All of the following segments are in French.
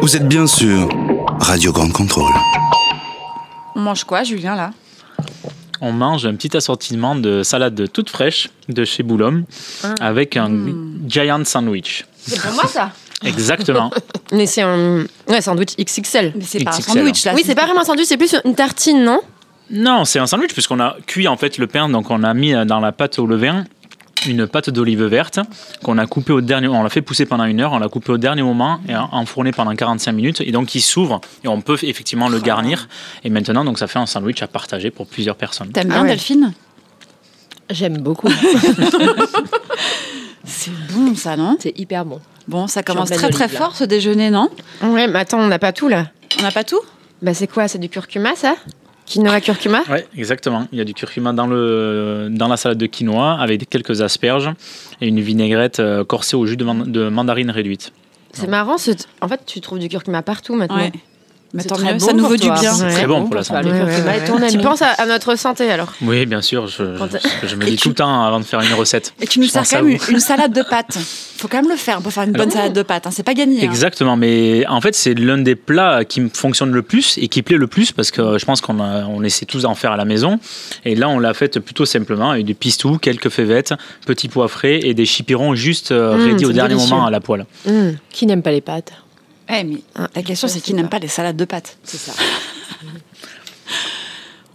Vous êtes bien sûr Radio Grande Contrôle. On mange quoi, Julien, là? On mange un petit assortiment de salade toute fraîche de chez Boulogne avec un giant sandwich. C'est pour moi ça? Exactement. Mais c'est un ouais, sandwich XXL. Mais c'est pas un XXL. sandwich, là. Oui, c'est pas vraiment un sandwich, c'est plus une tartine, non? Non, c'est un sandwich puisqu'on a cuit en fait le pain, donc on a mis dans la pâte au levain une pâte d'olive verte qu'on a coupée au dernier on l'a fait pousser pendant une heure, on l'a coupé au dernier moment et enfourné pendant 45 minutes et donc il s'ouvre et on peut effectivement le garnir et maintenant donc ça fait un sandwich à partager pour plusieurs personnes. T'aimes Ah bien, ouais. Delphine? J'aime beaucoup. C'est bon, ça, non? C'est hyper bon. Bon, ça commence très très olive, fort, ce déjeuner, non? Ouais, mais attends, on n'a pas tout là. On n'a pas tout? Bah c'est quoi? C'est du curcuma ça? Quinoa curcuma Ouais, exactement. Il y a du curcuma dans, le, dans la salade de quinoa avec quelques asperges et une vinaigrette euh, corsée au jus de, man- de mandarine réduite. C'est marrant, ce- en fait tu trouves du curcuma partout maintenant. Ouais. Mais tant mieux, bon ça nous vaut du bien. C'est très bon pour la santé. Ami. Tu penses à, à notre santé alors Oui, bien sûr, je, Quand je- je me dis tu- tout le temps avant de faire une recette. Et tu nous sers quand même une, salade de pâtes. Faut quand même le faire pour faire une bonne salade de pâtes. hein. C'est pas gagné. hein. Exactement, mais en fait, c'est l'un des plats qui me fonctionne le plus et qui plaît le plus parce que je pense qu'on on essaie tous d'en faire à la maison. Et là, on l'a fait plutôt simplement avec du pistou, quelques févettes, petits pois frais et des chipirons juste euh, Mmh, ready au dernier délicieux. moment à la poêle. Hum, Qui n'aime pas les pâtes Eh, mais Ah, la question, c'est qui n'aime pas. les salades de pâtes C'est ça.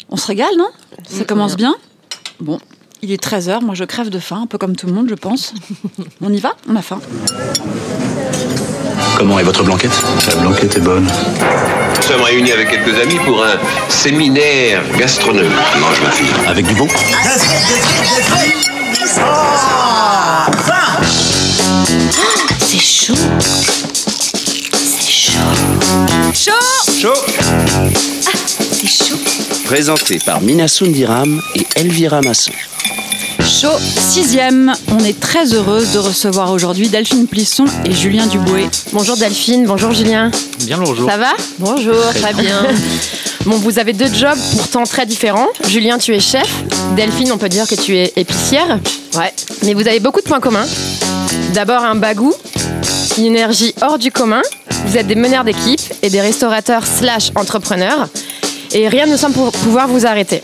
On se régale, non? Ça Mm, commence bien? Bon, il est 13h, moi je crève de faim, un peu comme tout le monde, je pense. On y va? On a faim. Comment est votre blanquette? La blanquette est bonne. Nous sommes réunis avec quelques amis pour un séminaire gastronomique. Mange ma fille. Avec du bon C'est chaud. Chaud. Chaud C'est chaud. Présenté par Mina Sundiram et Elvira Masson. Chaud, sixième. On est très heureuse de recevoir aujourd'hui Delphine Plisson et Julien Dubouet. Bonjour Delphine, bonjour Julien. Bien le jour. Ça va Bonjour, très bien. Bon, vous avez deux jobs pourtant très différents. Julien, tu es chef. Delphine, on peut dire que tu es épicière. Ouais. Mais vous avez beaucoup de points communs. D'abord un bagou, une énergie hors du commun. Vous êtes des meneurs d'équipe et des restaurateurs slash entrepreneurs. Et rien ne semble pouvoir vous arrêter.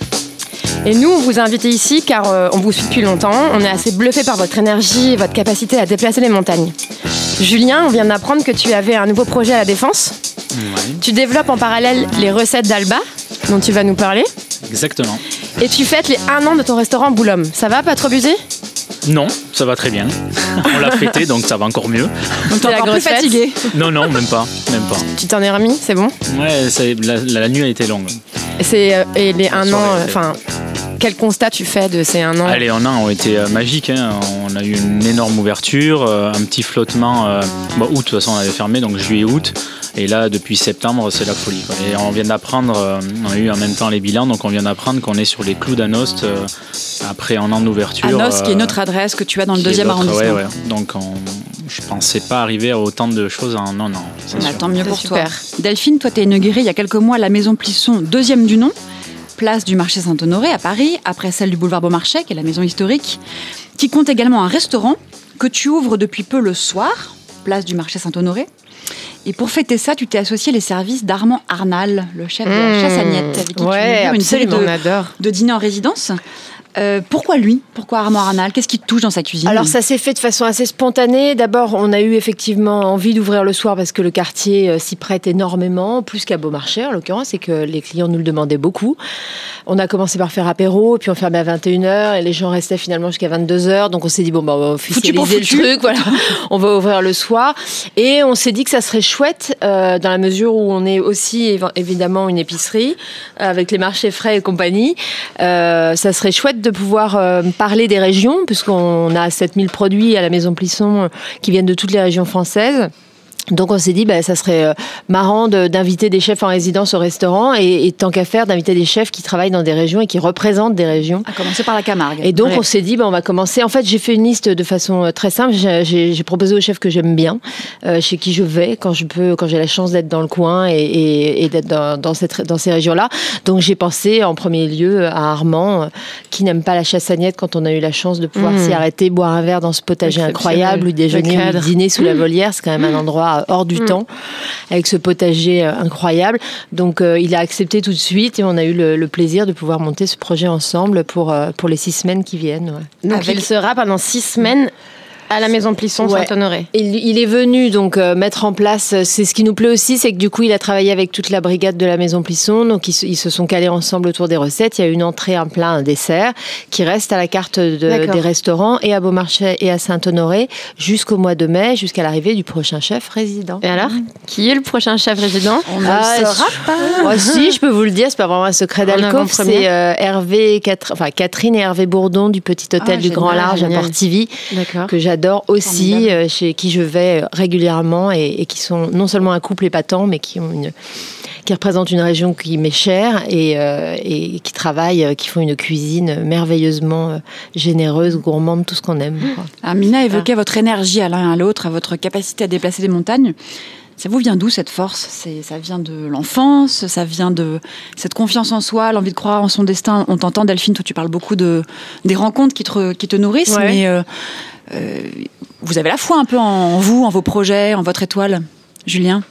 Et nous, on vous a invité ici car euh, on vous suit depuis longtemps. On est assez bluffé par votre énergie et votre capacité à déplacer les montagnes. Julien, on vient d'apprendre que tu avais un nouveau projet à la Défense. Ouais, Tu développes en parallèle les recettes d'Alba, dont tu vas nous parler. exactement. Et tu fêtes les un an de ton restaurant Boulogne. Ça va, pas trop busé Non, ça va très bien. On l'a fêté, donc ça va encore mieux. Donc t'es encore plus fatigué. Non, non, même pas, même pas. Tu t'en es remis, c'est bon Ouais, c'est- la, la nuit a été longue. Et, c'est, euh, et les un an, euh, enfin, quel constat tu fais de ces un an Allez, on a ont été euh, magiques. hein. On a eu une énorme ouverture, euh, un petit flottement. euh, bon, août, de toute façon, on avait fermé, donc juillet-août. Et là, depuis septembre, c'est la folie. quoi. Et on vient d'apprendre, euh, on a eu en même temps les bilans, donc on vient d'apprendre qu'on est sur les clous d'Anost euh, après un an d'ouverture. À Nos, qui est euh, notre adresse que tu as dans le deuxième arrondissement. ouais, ouais. Donc, on, je pensais pas arriver à autant de choses en un an. Bah, tant mieux pour super. toi. Delphine, toi, t'es inaugurée il y a quelques mois la maison Plisson, deuxième du nom, place du marché Saint-Honoré à Paris, après celle du boulevard Beaumarchais, qui est la maison historique, qui compte également un restaurant que tu ouvres depuis peu le soir, place du marché Saint-Honoré. Et pour fêter ça, tu t'es associé les services d'Armand Arnal, le chef de la Mmh. chasse Agnette, avec qui tu Ouais, inaugures une série de dîners en résidence. Euh, pourquoi lui? Pourquoi Armand Arnal? Qu'est-ce qui te touche dans sa cuisine? Alors ça s'est fait de façon assez spontanée. D'abord, on a eu effectivement envie d'ouvrir le soir parce que le quartier euh, s'y prête énormément, plus qu'à Beaumarchais en l'occurrence, et que les clients nous le demandaient beaucoup. On a commencé par faire apéro, puis on fermait à 21h, et les gens restaient finalement jusqu'à 22h. Donc on s'est dit, bon, bah, on va Foutu officialiser le truc, voilà. on va ouvrir le soir. Et on s'est dit que ça serait chouette, euh, dans la mesure où on est aussi évi- évidemment une épicerie, avec les marchés frais et compagnie. Euh, ça serait chouette de pouvoir euh, parler des régions, puisqu'on a 7000 produits à la Maison Plisson euh, qui viennent de toutes les régions françaises. Donc on s'est dit, bah, ça serait euh, marrant de- d'inviter des chefs en résidence au restaurant et, et tant qu'à faire, d'inviter des chefs qui travaillent dans des régions et qui représentent des régions. À commencer par la Camargue. Et donc Ouais. on s'est dit, bah, on va commencer. En fait, j'ai fait une liste de façon euh, très simple. J'ai- proposé aux chefs que j'aime bien, euh, chez qui je vais quand je peux, quand j'ai la chance d'être dans le coin et, et- et d'être dans, dans, cette, dans ces régions-là. Donc j'ai pensé en premier lieu à Armand, qui n'aime pas la chassagnette quand on a eu la chance de pouvoir Mmh. s'y arrêter, boire un verre dans ce potager incroyable, ou déjeuner ou dîner sous la volière. C'est quand même un endroit hors du temps, avec ce potager euh, incroyable. Donc euh, il a accepté tout de suite et on a eu le, le plaisir de pouvoir monter ce projet ensemble pour, euh, pour les six semaines qui viennent. ouais. Donc il sera pendant six semaines à la maison Plisson Ouais. Saint-Honoré. Il, il est venu donc euh, mettre en place. euh, C'est ce qui nous plaît aussi, c'est que du coup, il a travaillé avec toute la brigade de la Maison Plisson. Donc, ils, se- ils se sont calés ensemble autour des recettes. Il y a une entrée, un plat, un dessert qui reste à la carte de- des restaurants et à Beaumarchais et à Saint-Honoré jusqu'au mois de mai, jusqu'à l'arrivée du prochain chef résident. Et alors, qui est le prochain chef résident On ne Ah, le saura je- pas. Moi, si, je peux vous le dire, c'est pas vraiment un secret avant-première. C'est euh, Hervé, enfin, Catherine et Hervé Bourdon du Petit Hôtel Ah, du Grand génial, Large à génial. Portivy D'accord. que j'adore aussi, Formidable. euh, chez qui je vais euh, régulièrement et, et qui sont non seulement un couple épatant, mais qui ont une qui représentent une région qui m'est chère et, euh, et qui travaillent, qui font une cuisine merveilleusement généreuse, gourmande, tout ce qu'on aime. quoi. Ah, Mina évoquait votre énergie à l'un et à l'autre, à votre capacité à déplacer des montagnes. Ça vous vient d'où cette force? Ça vient de l'enfance, ça vient de cette confiance en soi, l'envie de croire en son destin? On t'entend, Delphine, toi tu parles beaucoup de, des rencontres qui te, qui te nourrissent, Ouais. mais euh, vous avez la foi un peu en vous, en vos projets, en votre étoile. Julien?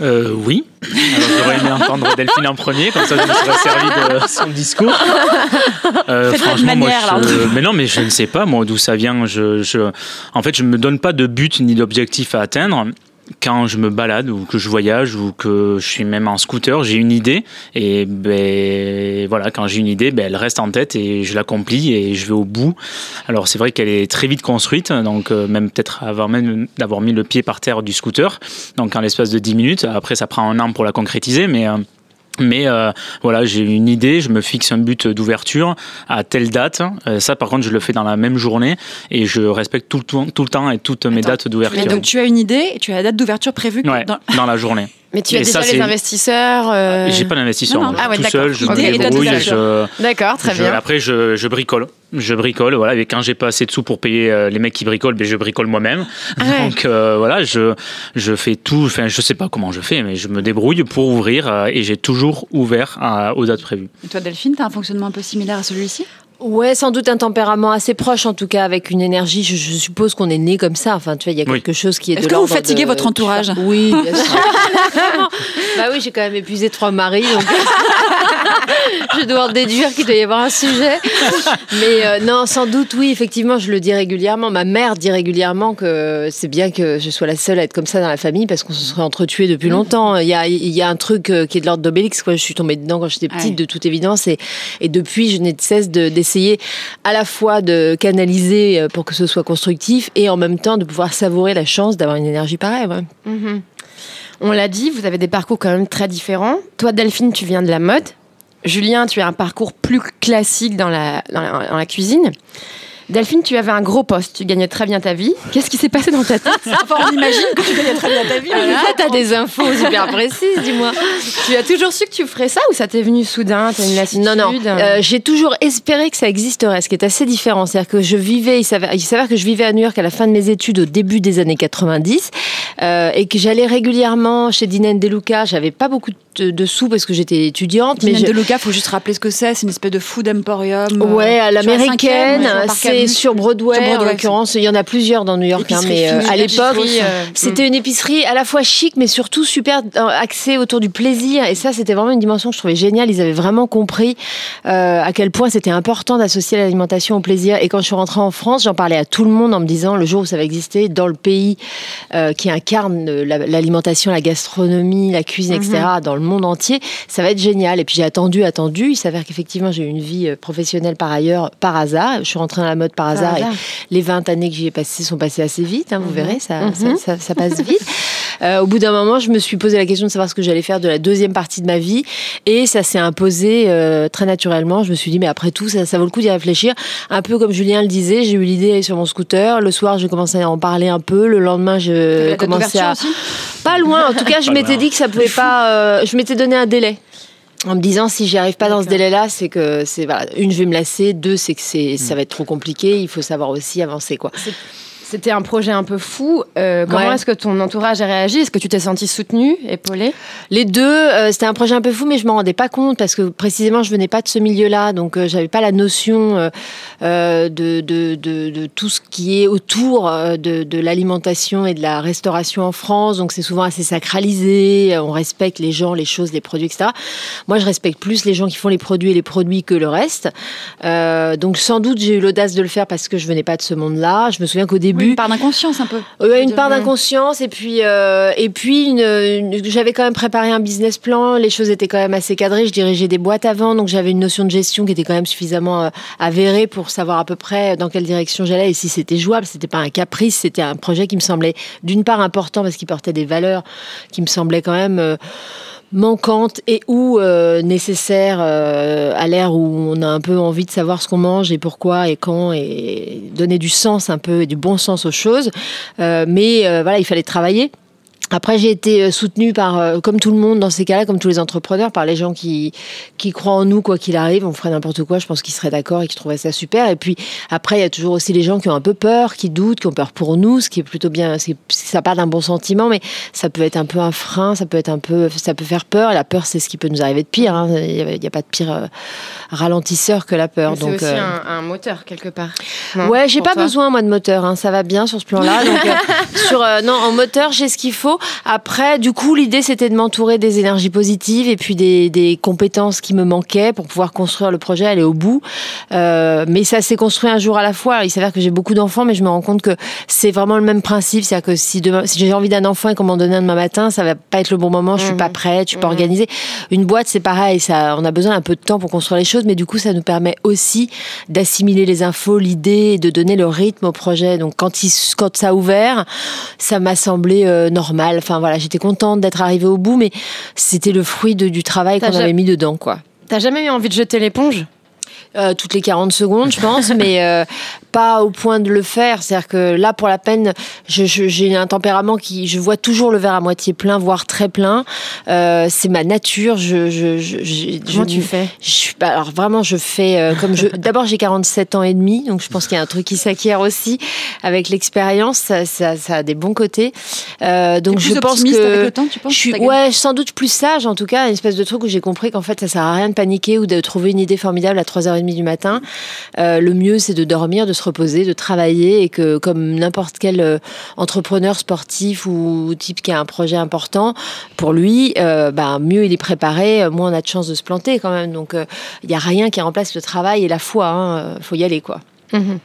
Euh, oui. Alors j'aurais aimé entendre Delphine en premier, comme ça je me serais servi de son discours. Euh, franchement, moi, manière, je- mais non, mais je ne sais pas moi d'où ça vient. Je, je, en fait, je me donne pas de but ni d'objectif à atteindre. Quand je me balade ou que je voyage ou que je suis même en scooter, j'ai une idée et ben voilà, quand j'ai une idée, ben elle reste en tête et je l'accomplis et je vais au bout. Alors c'est vrai qu'elle est très vite construite, donc euh, même peut-être avant même d'avoir mis le pied par terre du scooter, donc en l'espace de 10 minutes. Après, ça prend un an pour la concrétiser, mais euh, mais euh, voilà, j'ai une idée, je me fixe un but d'ouverture à telle date. Euh, ça, par contre, je le fais dans la même journée et je respecte tout le temps, tout le temps et toutes mes Attends, dates d'ouverture. Donc tu as une idée, et tu as la date d'ouverture prévue Ouais, dans- dans la journée. Mais tu as Et déjà ça, les investisseurs. euh, J'ai pas d'investisseur. non, non. moi. Ah ouais, tout seul, je me débrouille. D'accord, très je- bien. après, je, je bricole. Je bricole, voilà. Et quand j'ai pas assez de sous pour payer euh, les mecs qui bricolent, ben, je bricole moi-même. Ah ouais. Donc euh, voilà, je, je fais tout. Enfin, je sais pas comment je fais, mais je me débrouille pour ouvrir euh, et j'ai toujours ouvert aux dates prévues. Et toi, Delphine, tu as un fonctionnement un peu similaire à celui-ci? Ouais, sans doute un tempérament assez proche, en tout cas, avec une énergie. Je, je suppose qu'on est né comme ça. Enfin, tu vois, il y a Oui. quelque chose qui est Est-ce de que vous fatiguez de- votre entourage? Oui, bien sûr. bah oui, j'ai quand même épuisé trois maris, donc je dois en déduire qu'il doit y avoir un sujet. Mais euh, non, sans doute, oui, effectivement, je le dis régulièrement. Ma mère dit régulièrement que c'est bien que je sois la seule à être comme ça dans la famille parce qu'on se serait entretués depuis longtemps. Il y a, il y a un truc euh, qui est de l'ordre d'Obélix. quoi. Je suis tombée dedans quand j'étais petite, Ouais. de toute évidence. Et, et depuis, je n'ai de cesse de- d'essayer à la fois de canaliser euh, pour que ce soit constructif et en même temps de pouvoir savourer la chance d'avoir une énergie pareille. ouais. Mhm. On l'a dit, vous avez des parcours quand même très différents. Toi, Delphine, tu viens de la mode. Julien, tu as un parcours plus classique dans la, dans la, dans la cuisine. Delphine, tu avais un gros poste, tu gagnais très bien ta vie. Qu'est-ce qui s'est passé dans ta tête Enfin, on imagine que tu gagnais très bien ta vie. Ah, T'as des infos super précises, dis-moi. Tu as toujours su que tu ferais ça ou ça t'est venu soudain T'as une lassitude Non, non. Euh, j'ai toujours espéré que ça existerait, ce qui est assez différent. C'est-à-dire que je vivais, il s'avère, il s'avère que je vivais à New York à la fin de mes études au début des années 90 euh, et que j'allais régulièrement chez Dinah Deluca. J'avais pas beaucoup de, de sous parce que j'étais étudiante, mais je- de Luca, faut juste rappeler ce que c'est. C'est une espèce de food emporium. euh, Ouais, à l'américaine, c'est sur Broadway, Sur Broadway, en l'occurrence. Il y en a plusieurs dans New York, hein, mais euh, fine, à l'époque, euh, c'était une épicerie à la fois chic, mais surtout super axée autour du plaisir. Et ça, c'était vraiment une dimension que je trouvais géniale. Ils avaient vraiment compris euh, à quel point c'était important d'associer l'alimentation au plaisir. Et quand je suis rentrée en France, j'en parlais à tout le monde en me disant le jour où ça va exister dans le pays euh, qui incarne la- l'alimentation, la gastronomie, la cuisine, etc., dans le monde entier, ça va être génial. Et puis j'ai attendu, attendu. Il s'avère qu'effectivement, j'ai eu une vie euh, professionnelle par ailleurs, par hasard. Je suis rentrée dans la mode par, hasard. hasard. Et les 20 années que j'y ai passées sont passées assez vite. hein, vous verrez, ça, Mhm. ça, ça- ça passe vite. Euh, au bout d'un moment, je me suis posé la question de savoir ce que j'allais faire de la deuxième partie de ma vie. Et ça s'est imposé euh, très naturellement. Je me suis dit, mais après tout, ça, ça vaut le coup d'y réfléchir. Un peu comme Julien le disait, j'ai eu l'idée sur mon scooter. Le soir, je commençais à en parler un peu. Le lendemain, je commençais à... aussi? Pas loin. En tout cas, je m'étais dit que ça pouvait pas. euh, je m'étais donné un délai. En me disant si j'y arrive pas dans ce délai-là, c'est que c'est voilà, une je vais me lasser, deux c'est que c'est ça va être trop compliqué. Il faut savoir aussi avancer quoi. C'était un projet un peu fou. Euh, comment Ouais. est-ce que ton entourage a réagi? Est-ce que tu t'es senti soutenue, épaulée? Les deux, euh, c'était un projet un peu fou, mais je m'en rendais pas compte parce que précisément je venais pas de ce milieu-là, donc euh, j'avais pas la notion euh, de, de, de, de tout ce qui est autour de, de l'alimentation et de la restauration en France. Donc c'est souvent assez sacralisé, on respecte les gens, les choses, les produits, etc. Moi, je respecte plus les gens qui font les produits et les produits que le reste. Donc sans doute j'ai eu l'audace de le faire parce que je venais pas de ce monde-là. Je me souviens qu'au début, Une part d'inconscience un peu. Ouais, une part d'inconscience et puis euh, et puis une, une- j'avais quand même préparé un business plan. Les choses étaient quand même assez cadrées. Je dirigeais des boîtes avant, donc j'avais une notion de gestion qui était quand même suffisamment euh, avérée pour savoir à peu près dans quelle direction j'allais et si c'était jouable. C'était pas un caprice, c'était un projet qui me semblait d'une part important parce qu'il portait des valeurs qui me semblaient quand même manquantes et ou euh, nécessaires euh, à l'ère où on a un peu envie de savoir ce qu'on mange et pourquoi et quand et donner du sens un peu et du bon sens aux choses. Euh, mais euh, voilà, il fallait travailler. Après, j'ai été euh, soutenue par, euh, comme tout le monde dans ces cas-là, comme tous les entrepreneurs, par les gens qui, qui croient en nous, quoi qu'il arrive. On ferait n'importe quoi, je pense qu'ils seraient d'accord et qu'ils trouveraient ça super. Et puis, après, il y a toujours aussi les gens qui ont un peu peur, qui doutent, qui ont peur pour nous, ce qui est plutôt bien. Ça part d'un bon sentiment, mais ça peut être un peu un frein, ça peut être un peu, ça peut faire peur. Et la peur, c'est ce qui peut nous arriver de pire. hein. Il n'y a, pas de pire euh, ralentisseur que la peur. C'est aussi euh, un, un moteur, quelque part. Non, Ouais, j'ai pas toi? besoin moi de moteur, hein, ça va bien sur ce plan-là. Donc euh, sur non en moteur j'ai ce qu'il faut. Après, du coup l'idée c'était de m'entourer des énergies positives et puis des, des compétences qui me manquaient pour pouvoir construire le projet, aller au bout. Euh, mais ça s'est construit un jour à la fois. Il s'avère que j'ai beaucoup d'enfants, mais je me rends compte que c'est vraiment le même principe, c'est-à-dire que si demain, si j'ai envie d'un enfant et qu'on m'en donne un demain matin, ça va pas être le bon moment. Je suis pas prête, je suis pas organisée. Une boîte c'est pareil, ça, on a besoin d'un peu de temps pour construire les choses, mais du coup ça nous permet aussi d'assimiler les infos, l'idée, de donner le rythme au projet. Donc quand, il, quand ça a ouvert, ça m'a semblé euh, normal. Enfin voilà, j'étais contente d'être arrivée au bout, mais c'était le fruit de- du travail qu'on avait mis dedans, quoi. T'as jamais eu envie de jeter l'éponge? Euh, toutes les 40 secondes, je pense, mais euh, pas au point de le faire. C'est-à-dire que là, pour la peine, je- je- j'ai un tempérament qui, je vois toujours le verre à moitié plein, voire très plein. Euh, c'est ma nature. Je, je, je, je- Comment tu fais? alors vraiment, je fais euh, comme je. D'abord, j'ai 47 ans et demi, donc je pense qu'il y a un truc qui s'acquiert aussi avec l'expérience. Ça, ça, ça a des bons côtés. Euh, donc je pense que avec le temps, tu penses je suis, ouais, sans doute plus sage en tout cas, une espèce de truc où j'ai compris qu'en fait ça sert à rien de paniquer ou de trouver une idée formidable à 3h30 du matin. Le mieux c'est de dormir, de se reposer, de travailler et que comme n'importe quel euh, entrepreneur sportif ou type qui a un projet important, pour lui, euh, bah, mieux il est préparé, euh, moins on a de chances de se planter quand même. Donc il n'y a rien qui remplace le travail et la foi. hein. faut y aller quoi. Mhm.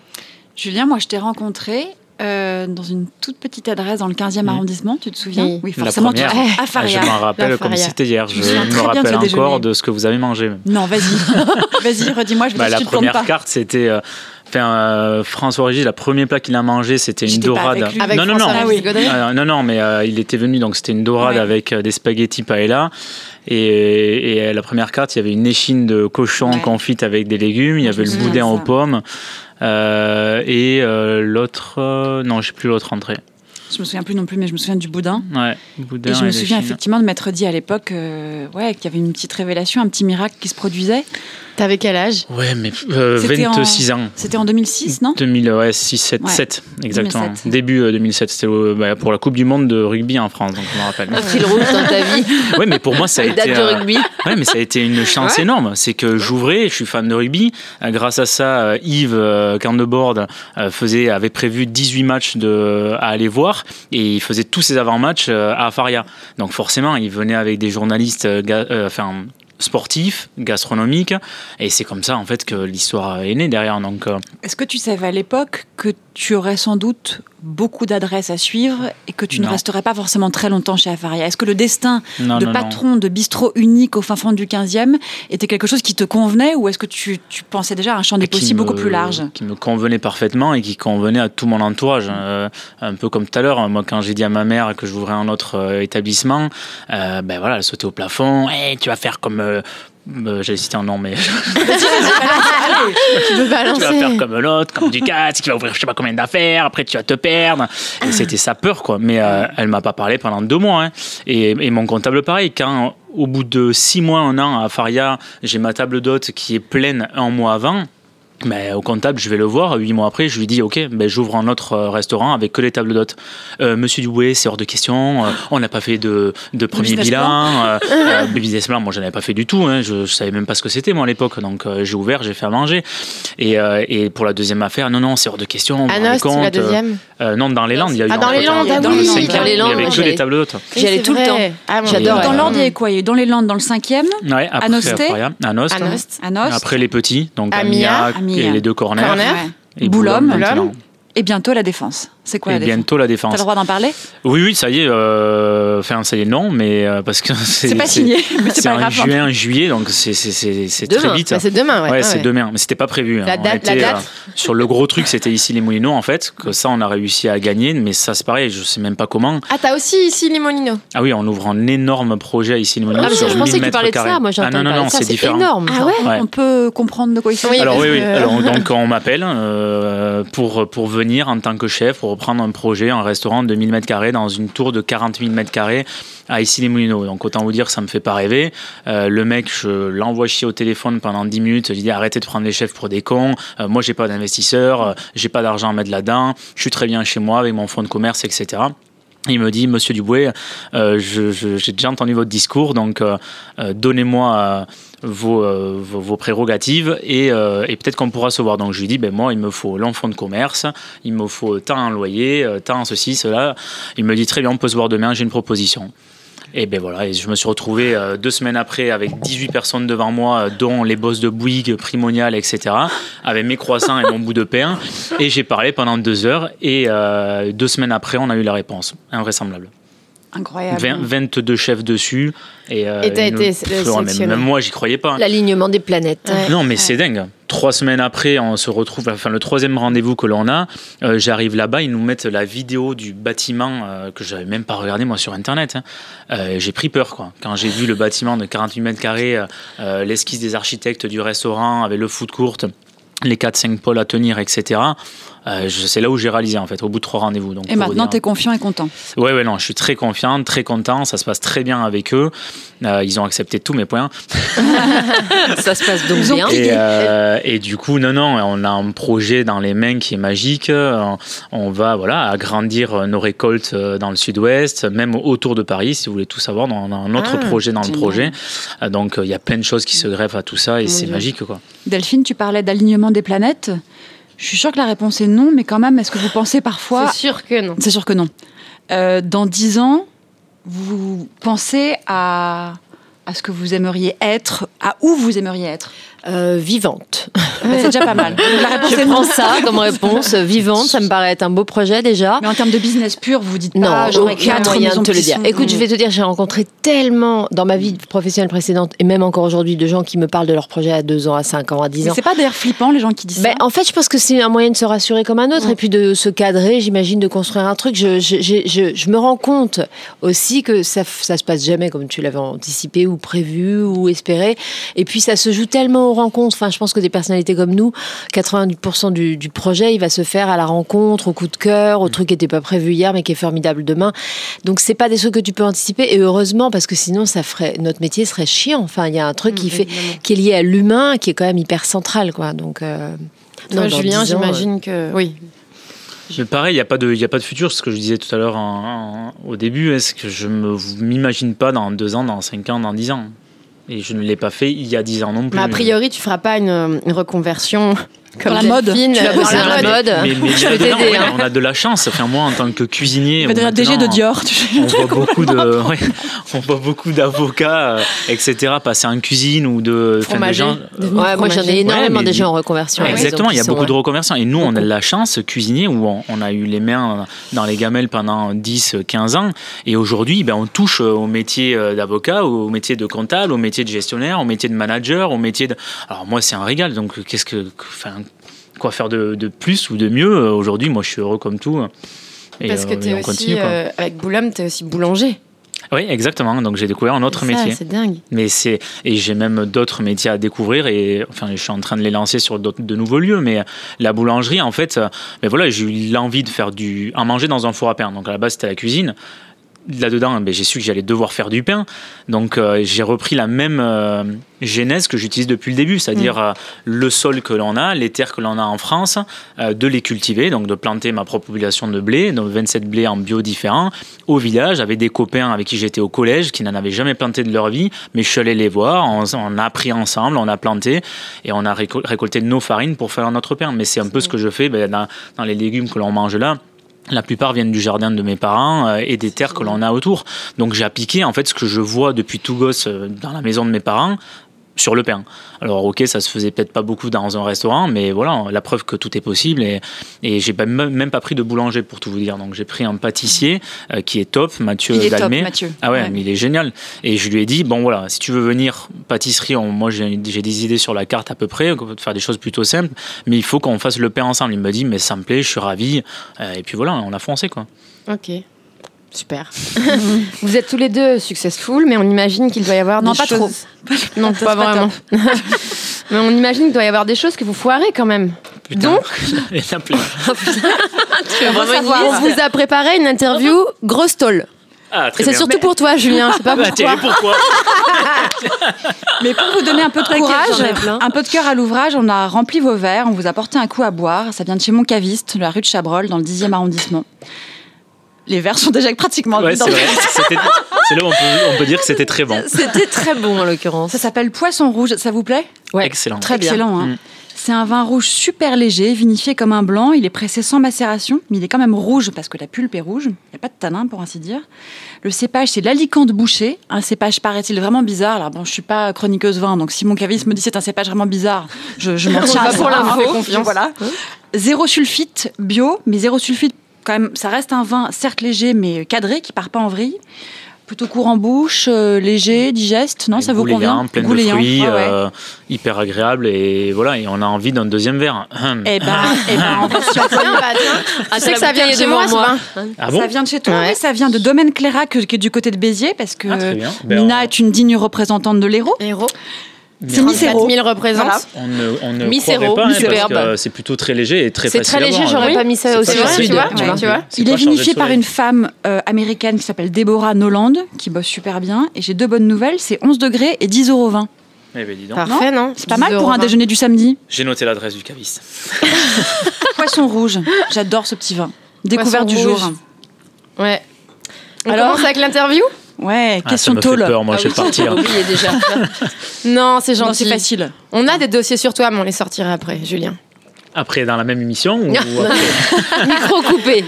Julien, moi, je t'ai rencontré euh, dans une toute petite adresse dans le 15e Mhm. arrondissement, tu te souviens Oui. La forcément. tu- première. à Ah, Faria. je m'en rappelle La comme si c'était hier. Je Je me rappelle encore déjeuner. de ce que vous avez mangé. même. Non, vas-y. vas-y, redis-moi, je Bah, la si tu te première pas. carte, c'était. euh, Enfin, euh, François Régis, le premier plat qu'il a mangé, c'était une dorade. avec lui. Avec non, non, non. Ah oui. Euh, non, non, mais euh, il était venu, donc c'était une dorade Ouais. avec euh, des spaghettis paella. Et, et, la première carte, il y avait une échine de cochon Ouais. confite avec des légumes. Il y avait le boudin aux pommes. Euh, et euh, l'autre. euh, non, je sais plus l'autre entrée. Je me souviens plus non plus, mais je me souviens du boudin. Ouais, boudin Et je me souviens effectivement de m'être dit à l'époque euh, ouais, qu'il y avait une petite révélation, un petit miracle qui se produisait. T'avais quel âge Ouais, mais euh, C'était en- 26 ans. C'était en 2006, non 2000, ouais, 6, 7, Ouais. 7, exactement. 2007. Début euh, 2007, c'était euh, bah, pour la Coupe du Monde de rugby en France, donc je me rappelle. Un fil rouge dans ta vie, Ouais, mais pour moi, ça a une date été. de euh, rugby. Ouais, mais ça a été une chance Ouais. énorme. C'est que j'ouvrais, je suis fan de rugby. Euh, Grâce à ça, euh, Yves euh, Candeboard euh, faisait, avait prévu 18 matchs de, à aller voir et il faisait tous ses avant-matchs euh, à Faria. Donc forcément, il venait avec des journalistes euh, euh, enfin, sportifs, gastronomiques. Et c'est comme ça, en fait, que l'histoire est née derrière. Donc, euh, Est-ce que tu savais à l'époque que tu aurais sans doute beaucoup d'adresses à suivre et que tu ne resterais pas forcément très longtemps chez Afaria Est-ce que le destin non, de non, patron de bistrot unique au fin fond du 15e était quelque chose qui te convenait ou est-ce que tu, tu pensais déjà à un champ des possibles beaucoup plus large? Qui me convenait parfaitement et qui convenait à tout mon entourage. Euh, un peu comme tout à l'heure, moi quand j'ai dit à ma mère que j'ouvrais un autre euh, établissement, euh, ben voilà, elle sautait au plafond. Hey, tu vas faire comme. Euh, J'allais citer un nom, mais Tu veux tu vas faire balancer comme l'autre, comme Ducat, qui va ouvrir je sais pas combien d'affaires, après tu vas te perdre. Et c'était sa peur, quoi. Mais euh, elle m'a pas parlé pendant deux mois. hein. Et, et mon comptable, pareil, quand au bout de six mois, un an à Faria, j'ai ma table d'hôte qui est pleine un mois avant. Mais au comptable, je vais le voir. Huit mois après, je lui dis Ok, ben, j'ouvre un autre euh, restaurant avec que les tables d'hôtes. Euh, Monsieur Duboué, c'est hors de question. euh, on n'a pas fait de, de premier business bilan. Euh, euh, business plan, moi, j'en avais pas fait du tout. hein. Je, je savais même pas ce que c'était, moi, à l'époque. Donc, euh, j'ai ouvert, j'ai fait à manger. Et, euh, et pour la deuxième affaire, non, non, c'est hors de question. on À vous rendez Nost, la compte, euh, deuxième. euh, Non, dans les Landes, il y a eu Ah, dans un les restaurant. Landes, ah Dans oui, le dans cinquième, les il y Landes, avait que les tables d'hôtes. J'y allais tout le temps. Ah, J'adore. Dans l'Ordi, il y avait quoi? Il y a eu Dans les Landes, dans le cinquième, Ouais, après, à Nost. À à Après les petits, donc Amia. Amia, Et les deux corners. Corner. Ouais. Et Boulogne. maintenant. et bientôt la Défense. C'est quoi Et la Défense bientôt la T'as le droit d'en parler Oui, oui, ça y est. euh, Enfin, ça y est, non, mais euh, parce que c'est. Pas signé, c'est en juin, juillet, donc c'est c'est- c'est- c'est très vite. Bah, c'est demain, ouais. Ouais, Ah c'est ouais. demain, mais c'était pas prévu. hein. La On date- la était, date euh, sur le gros truc, c'était ici les Moulineaux en fait, que ça on a réussi à gagner, mais ça c'est pareil, je sais même pas comment. Ah, t'as aussi ici les Molinos. Ah oui, on ouvre un énorme projet ici les Moulineaux Ah, sur je 1000 pensais que tu parlais de ça. Moi, j'ai Ah entendu non non non, c'est différent. énorme. Ah ouais. On peut comprendre de quoi il s'agit Alors oui, oui. donc on m'appelle pour, pour venir en tant que chef pour reprendre un projet, un restaurant de 1000 mètres carrés dans une tour de 40 000 mètres carrés à Issy-les-Moulineaux. Donc autant vous dire, ça me fait pas rêver. Euh, le mec, je l'envoie chier au téléphone pendant 10 minutes. Je lui dis arrêtez de prendre les chefs pour des cons. Euh, moi, j'ai pas d'investisseur, euh, j'ai pas d'argent à mettre là-dedans. Je suis très bien chez moi avec mon fonds de commerce, etc. Il me dit, Monsieur Duboué, euh, j'ai déjà entendu votre discours, donc donnez-moi vos, euh, vos, prérogatives et, euh, et peut-être qu'on pourra se voir. Donc je lui dis, ben moi, il me faut l'enfant de commerce, il me faut tant un loyer, euh, tant ceci, cela. Il me dit, très bien, on peut se voir demain, j'ai une proposition. Et ben voilà, je me suis retrouvé deux semaines après avec 18 personnes devant moi, dont les boss de Bouygues, Primonial, etc., avec mes croissants et mon bout de pain. Et j'ai parlé pendant deux heures, et deux semaines après, on a eu la réponse. Invraisemblable. Incroyable. 20 22 chefs dessus. Et, euh, Et t'as été ouais, même, moi, j'y croyais pas. L'alignement des planètes. Ouais. Non, mais c'est dingue. Trois semaines après, on se retrouve, enfin le troisième rendez-vous que l'on a, euh, j'arrive là-bas, ils nous mettent la vidéo du bâtiment euh, que j'avais même pas regardé moi sur internet. hein. Euh, j'ai pris peur quoi. Quand j'ai vu le bâtiment de 48 mètres carrés, euh, euh, l'esquisse des architectes du restaurant avec le foot court, les 4-5 pôles à tenir, etc. Euh, c'est là où j'ai réalisé en fait, au bout de trois rendez-vous. Donc, Et maintenant, dire. tu es confiant et content. Ouais, ouais, non, je suis très confiant, très content. Ça se passe très bien avec eux. Euh, ils ont accepté tous mes points. Ça se passe donc bien. Et, euh, et du coup, non, non, on a un projet dans les mains qui est magique. On va voilà, agrandir nos récoltes dans le sud-ouest, même autour de Paris, si vous voulez tout savoir. On a un autre Ah, projet dans le projet. Donc, il y a plein de choses qui se greffent à tout ça et c'est magique. Quoi. Delphine, tu parlais d'alignement des planètes. Je suis sûre que la réponse est non, mais quand même, est-ce que vous pensez parfois. C'est sûr que non. C'est sûr que non. Euh, dans dix ans, vous pensez à, à ce que vous aimeriez être, à où vous aimeriez être? Euh, vivante. C'est déjà pas mal. La réponse Je est non. prends ça comme réponse. Vivante, ça me paraît être un beau projet déjà. Mais en termes de business pur, vous dites Non, pas, j'aurais aucun moyen de te le dire. Écoute, je vais te dire, j'ai rencontré tellement dans ma vie professionnelle précédente et même encore aujourd'hui de gens qui me parlent de leur projet à 2 ans, à 5 ans, à 10 Mais ans. c'est pas d'ailleurs flippant les gens qui disent Ben, ça en fait, je pense que c'est un moyen de se rassurer comme un autre Ouais. et puis de se cadrer, j'imagine, de construire un truc. Je, je, je, je- je me rends compte aussi que ça, ça se passe jamais comme tu l'avais anticipé ou prévu ou espéré. Et puis, ça se joue tellement aux rencontres. Enfin, je pense que des personnalités comme nous, 90% du, du projet, il va se faire à la rencontre, au coup de cœur, au truc qui n'était pas prévu hier mais qui est formidable demain. Donc, c'est pas des trucs que tu peux anticiper et heureusement parce que sinon, ça ferait notre métier serait chiant. Enfin, il y a un truc qui fait qui est lié à l'humain, qui est quand même hyper central, quoi. Donc, euh, Toi, dans Julien, 10 ans, j'imagine que. Oui. Mais pareil, il n'y a, pas de- il y a pas de futur. Ce que je disais tout à l'heure au début, est-ce que je ne m'imagine pas dans deux ans, dans cinq ans, dans dix ans Et je ne l'ai pas fait il y a dix ans non plus. Mais a priori, tu feras pas une, une reconversion comme Dans la mode. Delphine, Tu vas dans bosser dans la mode. Mais, mais Je peux maintenant, t'aider, ouais, hein. on a de la chance. Enfin, moi, en tant que cuisinier, devenir DG de maintenant, Dior. tu sais. on voit beaucoup de, ouais, on voit beaucoup d'avocats, euh, etc. passer en cuisine ou de, gens. Ouais, moi j'en ai énormément Ouais, mais- déjà en reconversion. Ouais, Exactement, il y a beaucoup de ouais. reconversions. Et nous, on a de la chance, cuisinier, où on, on a eu les mains dans les gamelles pendant 10, 15 ans. Et aujourd'hui, ben, on touche au métier euh, d'avocat, au métier de comptable, au métier de gestionnaire, au métier de manager, au métier de. Alors, moi, c'est un régal. Donc, qu'est-ce que. Enfin, quoi faire de, de plus ou de mieux Euh, Aujourd'hui, moi, je suis heureux comme tout. Et, Parce que euh, tu es aussi, continue, euh, avec Boulogne, tu es aussi boulanger. Oui, exactement. Donc, j'ai découvert un autre ça, métier. C'est dingue. Mais c'est et j'ai même d'autres métiers à découvrir et enfin je suis en train de les lancer sur de nouveaux lieux. Mais la boulangerie en fait, mais voilà j'ai eu l'envie de faire du à manger dans un four à pain. Donc à la base c'était la cuisine. Là-dedans, ben, j'ai su que j'allais devoir faire du pain. Donc euh, j'ai repris la même euh, genèse que j'utilise depuis le début, c'est-à-dire Mm. euh, le sol que l'on a, les terres que l'on a en France, de les cultiver, donc de planter ma propre population de blé, donc 27 blés en bio différents, au village, avec des copains avec qui j'étais au collège, qui n'en avaient jamais planté de leur vie, mais je suis allé les voir, on, on a appris ensemble, on a planté, et on a récol- récolté nos farines pour faire notre pain. Mais c'est un peu ce que je fais ben, dans, dans les légumes que l'on mange là. La plupart viennent du jardin de mes parents euh, et des terres que l'on a autour. Donc j'ai appliqué en fait ce que je vois depuis tout gosse euh, dans la maison de mes parents sur le pain. Alors ok, ça se faisait peut-être pas beaucoup dans un restaurant, mais voilà, la preuve que tout est possible et, et j'ai pas- même pas pris de boulanger pour tout vous dire. Donc j'ai pris un pâtissier euh, qui est top, Mathieu Il est top. Mathieu. Ah ouais, Ouais. mais il est génial. Et je lui ai dit, bon voilà, si tu veux venir pâtisserie, on- moi j'ai des idées sur la carte à peu près, on peut faire des choses plutôt simples, mais il faut qu'on fasse le pain ensemble. Il m'a dit, mais ça me plaît, je suis ravi. Euh, et puis voilà, on a foncé quoi. Ok. Super. Vous êtes tous les deux successful, mais on imagine qu'il doit y avoir Non, des pas choses... Non, pas c'est pas vraiment. mais on imagine qu'il doit y avoir des choses que vous foirez quand même. Putain. Donc, Il y en a plein. On vous a préparé une interview grosse tôle. Ah, Et c'est surtout pour toi, Julien. Je sais pas Bah, tiens, pourquoi. pourquoi Mais pour vous donner un peu de courage, un peu de cœur à l'ouvrage, on a rempli vos verres, on vous a porté un coup à boire. Ça vient de chez mon caviste, de la rue de Chabrol, dans le 10e arrondissement. Les verres sont déjà pratiquement Ouais, vides. c'est vrai. C'était- C'est là où on peut, on peut dire que c'était très bon. C'était très bon en l'occurrence. Ça s'appelle Poisson Rouge, ça vous plaît? Ouais. Excellent. Très bien. Excellent. hein. Mm. C'est un vin rouge super léger, vinifié comme un blanc. Il est pressé sans macération, mais il est quand même rouge parce que la pulpe est rouge. Il n'y a pas de tanin, pour ainsi dire. Le cépage, c'est l'alicante bouché. Un cépage, paraît-il, vraiment bizarre. Alors bon, je suis pas chroniqueuse vin, donc si mon caviste me dit c'est un cépage vraiment bizarre, je, je m'en ça, pour l'info. Voilà. Zéro sulfite bio, mais zéro sulfite quand même. Ça reste un vin certes léger, mais cadré, qui part pas en vrille. Plutôt court en bouche, euh, léger, digeste. Non, ça vous Gouléant, convient plein de Gouléant, fruits, ouais. euh, hyper agréable et voilà, et on a envie d'un deuxième verre. Eh ben, eh ben, on va s'y employer. Tiens, bah. Ah, Tu sais que ça vient de chez moi, ce vin. Ah bon ça vient de chez toi, Ouais. oui, ça vient de Domaine Cléra, que- qui est du côté de Béziers, parce que Ah. Ben, Mina on- est une digne représentante de l'Hérault. C'est Miss 34 Hérault. 000 représente. Voilà. On ne, on ne croirait pas, hein, parce Superbe. que c'est plutôt très léger et très C'est très léger, boire. j'aurais Oui. pas mis ça aussi. vrai, facile, tu vois, hein. tu vois, tu vois. C'est Il est vinifié par une femme euh, américaine qui s'appelle Deborah Noland, qui bosse super bien. Et j'ai deux bonnes nouvelles, c'est 11 degrés et 10 euros 20. Eh ben, dis donc. Parfait, non C'est pas mal 10 pour un déjeuner du samedi. J'ai noté l'adresse du caviste. Poisson rouge, j'adore ce petit vin. Découvert Poisson du rouge. jour. Ouais. On Alors commence avec l'interview? Ouais, Ah, question ça me fait peur, moi, je vais partir. oublié déjà. Non, c'est gentil. c'est facile. On a des dossiers sur toi, mais on les sortira après, Julien. Après, dans la même émission ou après? Micro coupé.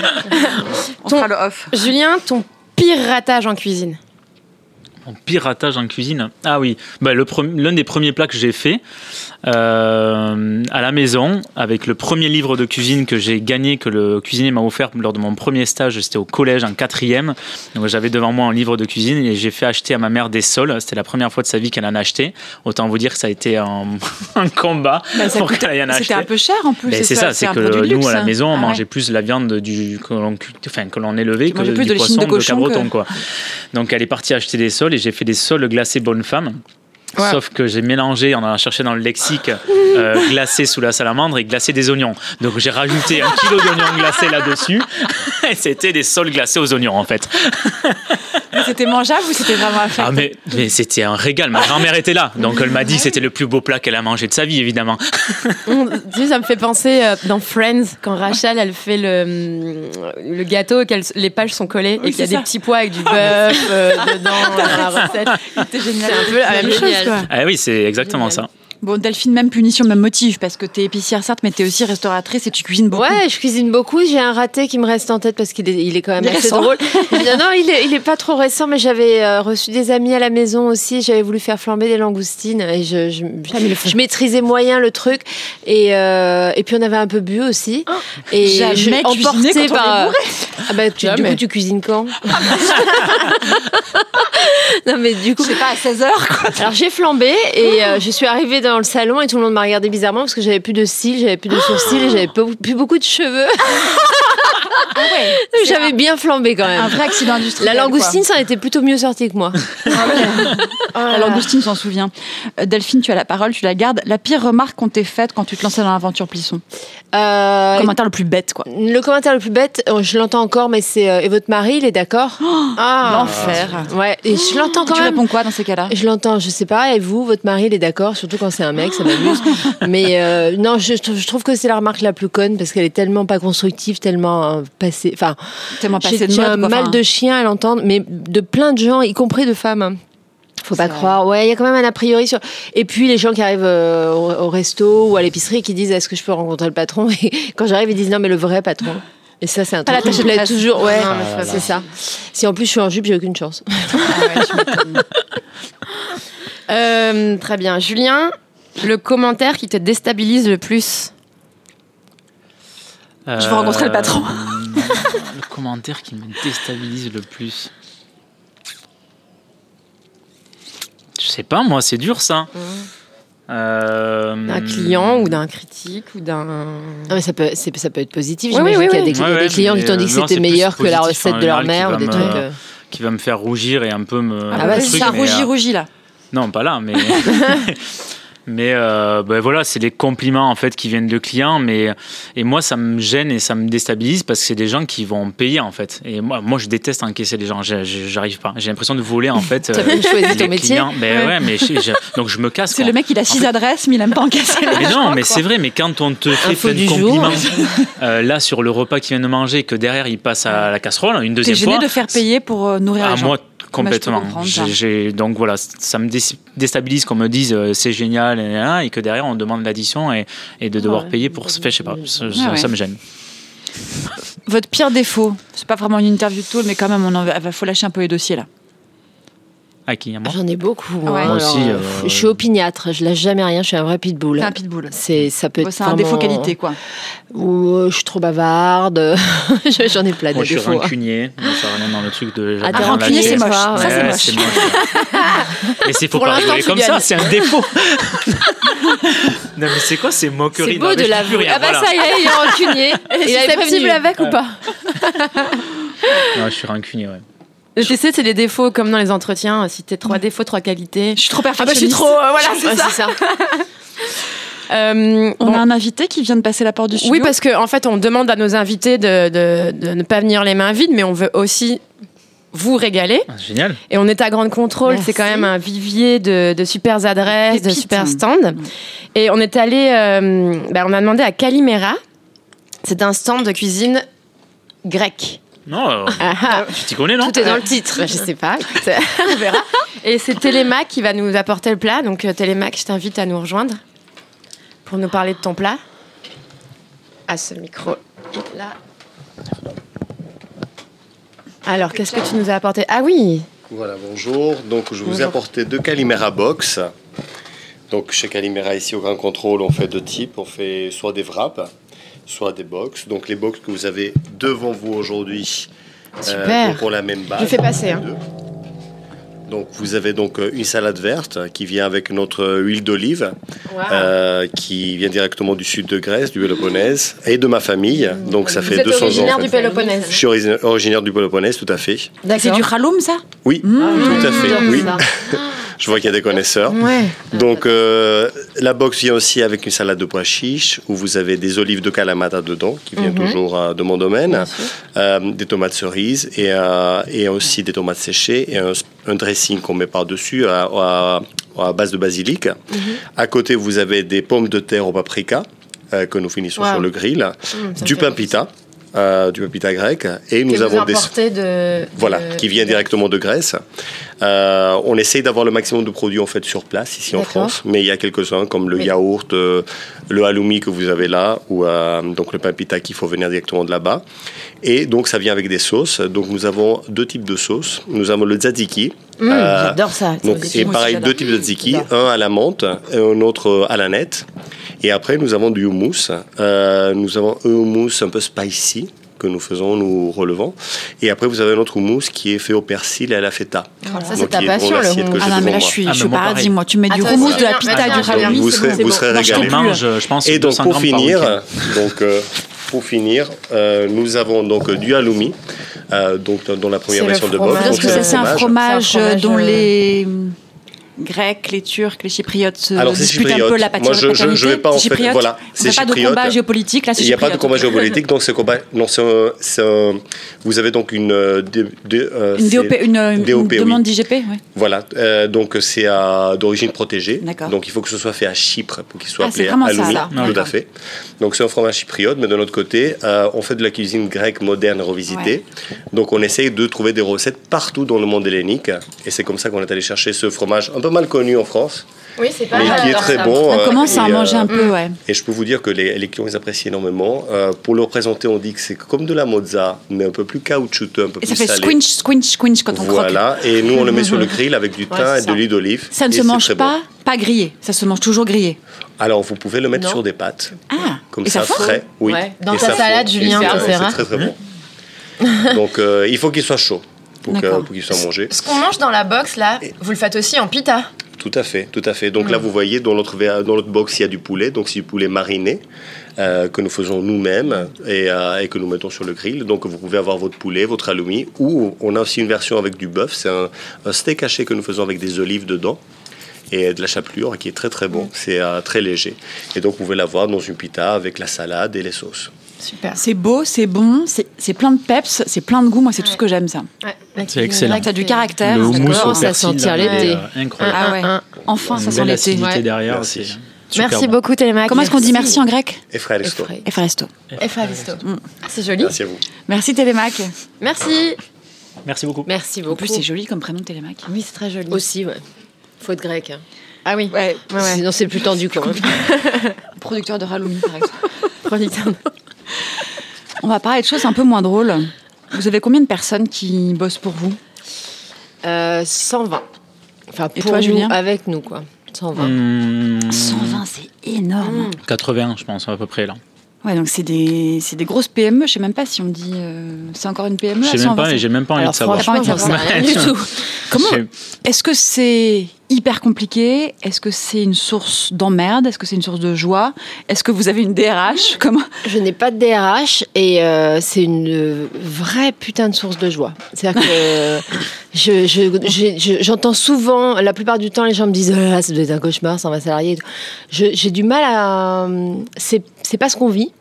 On Ton- fera le off. Julien, ton pire ratage en cuisine Piratage en cuisine Ah oui, bah, l'un des premiers plats que j'ai fait euh, à la maison, avec le premier livre de cuisine que j'ai gagné, que le cuisinier m'a offert lors de mon premier stage, c'était au collège en quatrième. Donc j'avais devant moi un livre de cuisine et j'ai fait acheter à ma mère des sols. C'était la première fois de sa vie qu'elle en a acheté. Autant vous dire que ça a été un, un combat Bah, pour qu'elle en acheter. C'était un peu cher en plus. Ben, c'est ça, c'est que de nous luxe. à la maison on Ah ouais. mangeait plus la viande du que l'on enfin, élevait que du de l'échine poisson de cochon cabreton que- quoi. Donc elle est partie acheter des sols et j'ai fait des sols glacés bonne femme. Ouais. Sauf que j'ai mélangé, on a cherché dans le lexique, euh, glacé sous la salamandre et glacé des oignons. Donc j'ai rajouté un kilo d'oignons glacés là-dessus. Et c'était des sols glacés aux oignons en fait. C'était mangeable ou c'était vraiment à faire Ah mais, mais c'était un régal. Ma grand-mère était là. Donc elle m'a dit que c'était le plus beau plat qu'elle a mangé de sa vie évidemment. Tu sais, ça me fait penser euh, dans Friends, quand Rachel, elle fait le, hum, le gâteau, et qu'elle- les pages sont collées Oui, et qu'il y a des petits pois avec du bœuf euh, dedans dans la recette. C'était génial. C'est un peu la même chose, quoi. Ah oui, c'est exactement Génial. ça. Bon, Delphine, même punition, même motif, parce que t'es épicière, certes, mais t'es aussi restauratrice et tu cuisines beaucoup. Ouais, je cuisine beaucoup. J'ai un raté qui me reste en tête parce qu'il est, il est quand même Il assez récent. drôle. non, non, il est, il est pas trop récent, mais j'avais euh, reçu des amis à la maison aussi. J'avais voulu faire flamber des langoustines et je, je, je maîtrisais moyen le truc. Et, euh, et puis on avait un peu bu aussi. et jamais je emporté quand on par. est Ah bah, tu- du coup, tu cuisines quand? Non, mais du coup. Je sais pas, à 16h, quoi. Alors j'ai flambé et euh, je suis arrivée dans le salon et tout le monde m'a regardé bizarrement parce que j'avais plus de cils, j'avais plus de sourcils j'avais plus beaucoup de cheveux. J'avais bien flambé quand même. Un vrai accident industriel. La quoi. langoustine, ça en était plutôt mieux sorti que moi. La langoustine s'en souvient. Euh, Delphine, tu as la parole, tu la gardes. La pire remarque qu'on t'ait faite quand tu te lançais dans l'aventure Plisson Euh, Commentaire le plus bête, quoi. le commentaire le plus bête, euh, je l'entends encore, mais c'est euh, et votre mari, il est d'accord Ah, L'enfer. Ouais, et je l'entends quand Tu même. réponds quoi dans ces cas-là? Je l'entends, je sais pas, et vous, votre mari, il est d'accord, surtout quand c'est un mec, ça m'amuse. Mais euh, non, je trouve que c'est la remarque la plus conne parce qu'elle est tellement pas constructive, tellement euh, passée. Enfin, Tellement passé de mode. un quoi. mal de chien à l'entendre, mais de plein de gens, y compris de femmes. hein. Faut pas croire. Ouais, il y a quand même un a priori sur. Et puis les gens qui arrivent euh, au, au resto ou à l'épicerie qui disent est-ce que je peux rencontrer le patron? Et quand j'arrive, ils disent non, mais le vrai patron. Et ça, c'est un truc qui plaît toujours. Ouais, mais c'est ça. Si en plus je suis en jupe, j'ai aucune chance. ah ouais. Euh, très bien. Julien, le commentaire qui te déstabilise le plus? Je veux rencontrer le patron. Euh, le commentaire qui me déstabilise le plus. Je sais pas, moi, c'est dur ça. Euh, D'un client ou d'un critique ou d'un. Ah, mais ça peut, c'est- ça peut être positif. Oui, J'imagine oui, qu'il y a des, Ouais, il y a des ouais, clients qui t'ont dit euh, que non, c'était meilleur que la recette de leur mère ou qui des va trucs. me- euh. qui va me faire rougir et un peu me. Ah bah, ça, mais, rougi, euh, rougi, là. Non, pas là, mais. mais euh, ben voilà, c'est les compliments en fait qui viennent de clients, mais et moi ça me gêne et ça me déstabilise parce que c'est des gens qui vont payer en fait. Et moi, moi je déteste encaisser les gens, j'arrive pas. J'ai l'impression de voler en fait. T'as bien choisi ton métier. clients. Ben ouais, mais je- je- donc je me casse. C'est le mec, il a six fait- adresses, mais il aime pas encaisser les Mais non, mais c'est vrai, mais quand on te fait plein de compliments, euh, là sur le repas qu'il vient de manger, que derrière il passe à la casserole une T'es deuxième gêné fois. de faire payer pour euh, nourrir À les gens. moi, complètement. ça. j'ai- donc voilà, ça me dé- déstabilise qu'on me dise euh, c'est génial et, que derrière on demande l'addition et, et de devoir Ouais. payer pour se faire, je sais pas, ça, Ah ça- me gêne. Votre pire défaut, c'est pas vraiment une interview de tout, mais quand même, on en faut lâcher un peu les dossiers là. À qui à moi J'en ai beaucoup. Ouais. Moi, Moi aussi, euh, pff, Je suis opiniâtre, je lâche jamais rien, je suis un vrai pitbull. C'est un pitbull. C'est ça peut Ouais, être C'est un défaut qualité, quoi. Ou euh, je suis trop bavarde. J'en ai plein de Moi je suis défauts. rancunier, ça revient dans le truc de. Ah, rancunier, c'est moche. Ça, Ça, c'est moche. Mais c'est faut Pour pas rigoler comme ça, c'est un défaut. non mais c'est quoi ces moqueries C'est beau de l'avouer. rien, Ah bah ça y est, il est rancunier. Il prévenu. avec ou pas Non, je suis rancunier, ouais. Le TC, c'est les défauts comme dans les entretiens. Si t'es trois défauts, trois qualités. Je suis trop Ah bah, je perfectionniste. suis trop. euh, voilà, Ouais, c'est ça. Euh, On bon. a un invité qui vient de passer la porte du studio. Oui, parce qu'en en fait, on demande à nos invités de, de- de ne pas venir les mains vides, mais on veut aussi vous régaler. Ah, Génial. Et on est à Grande Contrôle, c'est quand même un vivier de, de super adresses, de super stands. Et on est allé, euh, bah, on a demandé à Calimera. C'est un stand de cuisine grecque. Non, euh, Ah, ah. tu t'y connais, non Tout est dans le titre. Bah, je sais pas, on verra. Et c'est Télémac qui va nous apporter le plat. Donc euh, Télémac, je t'invite à nous rejoindre pour nous parler de ton plat. À ce micro là. Alors, qu'est-ce que tu nous as apporté? Ah oui, Voilà, bonjour. Donc, je vous ai Bonjour. apporté deux Calimera Box. Donc, chez Calimera, ici au Grand Contrôle, on fait deux types. On fait soit des wraps, soit des box. Donc, les box que vous avez devant vous aujourd'hui, euh, Super. ont la même base. Je fais passer, hein. Donc, vous avez donc euh, une salade verte qui vient avec notre huile d'olive, euh, qui vient directement du sud de Grèce, du Péloponnèse, et de ma famille. Donc, ça vous fait êtes 200 ans. originaire du. Péloponnèse. Je suis origina- originaire du Péloponnèse, tout à fait. C'est du raloum, ça? Oui, Mmh. tout à fait. Oui. Je vois qu'il y a des connaisseurs. Ouais. Donc, euh, la box vient aussi avec une salade de pois chiches où vous avez des olives de Kalamata dedans, qui vient Mhm. toujours euh, de mon domaine, euh, des tomates cerises et, et aussi des tomates séchées et un, un dressing qu'on met par-dessus à, à- à base de basilic. Mhm. À côté, vous avez des pommes de terre au paprika que nous finissons Wow. sur le grill, Mmh, ça du pain pita, euh, du pain pita grec, et nous Que avons des de, voilà, de- qui vient directement de Grèce. Euh, on essaye d'avoir le maximum de produits en fait sur place ici en. France, mais il y a quelques-uns comme le yaourt, euh, le halloumi que vous avez là, ou donc le pain pita qu'il faut venir directement de là-bas. Et donc ça vient avec des sauces. Donc nous avons deux types de sauces. Nous avons le tzatziki. Mmh, J'adore ça. donc, et pareil, deux types de tzatziki, un à la menthe et un autre à la nette. Et après, nous avons du houmous. Euh, nous avons un houmous un peu spicy que nous faisons, nous relevons. Et après, vous avez un autre houmous qui est fait au persil et à la feta. Ça, c'est ta passion, le houmous. Ah non, mais là, je suis, Ah, je suis paradis, pareil. moi. Tu mets Ah, du houmous, de la pita, du raloumi. Vous serez- vous serez Moi, je pense, Et donc 200 pour finir, donc euh, pour finir, euh, nous avons donc euh, du halloumi, euh, donc dans- la première version de bœuf. Parce que c'est ça, le c'est un fromage. dont euh, les Grecs, les Turcs, les Chypriotes se Alors, disputent un peu la Moi, paternité. je- je- je vais pas en fait- voilà, On fait pas de combat géopolitique, là Il n'y a pas de combat géopolitique, donc c'est combat. Non, c'est c'est un- Vous avez donc une. euh, euh, Une, DOP, une, une DOP, oui. demande d'IGP ouais. Voilà, euh, donc c'est d'origine protégée. Donc il faut que ce soit fait à Chypre pour qu'il soit Ah, c'est appelé halloumi. Tout à fait. Donc c'est un fromage chypriote, mais de l'autre côté, euh, on fait de la cuisine grecque moderne revisitée. Donc on essaye de trouver des recettes partout dans le monde hellénique. Et c'est comme ça qu'on est allé chercher ce fromage un peu mal connu en France, Oui, c'est pas mais mal, qui est très ça. bon. On euh, commence à en et, manger euh, un peu, ouais. Et je peux vous dire que les, les clients ils apprécient énormément. Euh, pour le représenter, on dit que c'est comme de la mozza, mais un peu plus caoutchouteux, un peu Et ça plus fait salé. squinch, squinch, squinch quand on croque. Voilà, et nous on le met sur le grill avec du thym et de ça. l'huile d'olive. Ça ne se mange bon. pas, pas grillé. Ça se mange toujours grillé. Alors vous pouvez le mettre Non. sur des pâtes, Ah, comme et ça, frais. Oui. Ouais. Dans Et ta ça salade. Julien, ça, c'est très très bon. Donc euh, il faut qu'il soit chaud pour que- D'accord. pour qu'il soit mangé. Ce qu'on mange dans la box, là, vous le faites aussi en pita. Tout à fait, tout à fait. Donc Mm. là, vous voyez, dans notre, dans notre box, il y a du poulet. Donc, c'est du poulet mariné euh, que nous faisons nous-mêmes et, euh, et que nous mettons sur le grill. Donc, vous pouvez avoir votre poulet, votre halloumi. Ou on a aussi une version avec du bœuf. C'est un, un steak haché que nous faisons avec des olives dedans et de la chapelure qui est très très Mm. bon. C'est euh, très léger. Et donc, vous pouvez l'avoir dans une pita avec la salade et les sauces. Super. C'est beau, c'est bon, c'est plein de peps, c'est plein de goût. Moi, c'est tout ce que j'aime, ça. C'est excellent. Ça a du caractère. Le houmous commence au à sentir l'été. euh, incroyable. Ah ouais. Enfin, ça sent l'été. Ouais. derrière. Merci. super Merci bon. beaucoup, Télémac. Comment est-ce qu'on dit merci en grec Lesto. Effray. Efraesto. Efravisto. C'est joli. Merci à vous. Merci Télémac. Merci. Merci beaucoup. Merci En beaucoup. plus, c'est joli comme prénom Télémac. Oui, c'est très joli. Aussi, ouais. Faute grecque. hein. Ah oui. Ouais, Ouais, ouais. Sinon, c'est plus tendu quand même. producteur de halloumi, par exemple. Producteur. On va parler de choses un peu moins drôles. Vous avez combien de personnes qui bossent pour vous? Euh, 120. Enfin, Et pour toi, nous, Julien? avec nous, quoi. 120. Hum, 120, c'est énorme. 80, je pense, à peu près là. Ouais, donc c'est des, c'est des grosses PME. Je sais même pas si on dit. euh, c'est encore une PME. Je sais même 120, pas et j'ai même pas envie Alors de savoir. franchement, j'en sais rien du tout. Comment Je- Est-ce que c'est hyper compliqué? Est-ce que c'est une source d'emmerde? Est-ce que c'est une source de joie? Est-ce que vous avez une DRH Comment Je n'ai pas de DRH et euh, c'est une euh, vraie putain de source de joie. C'est-à-dire que je- je- je- j'entends souvent, la plupart du temps, les gens me disent oh là là, ça doit être un cauchemar, ça va salarié. et tout. Je- J'ai du mal à. C'est c'est pas ce qu'on vit.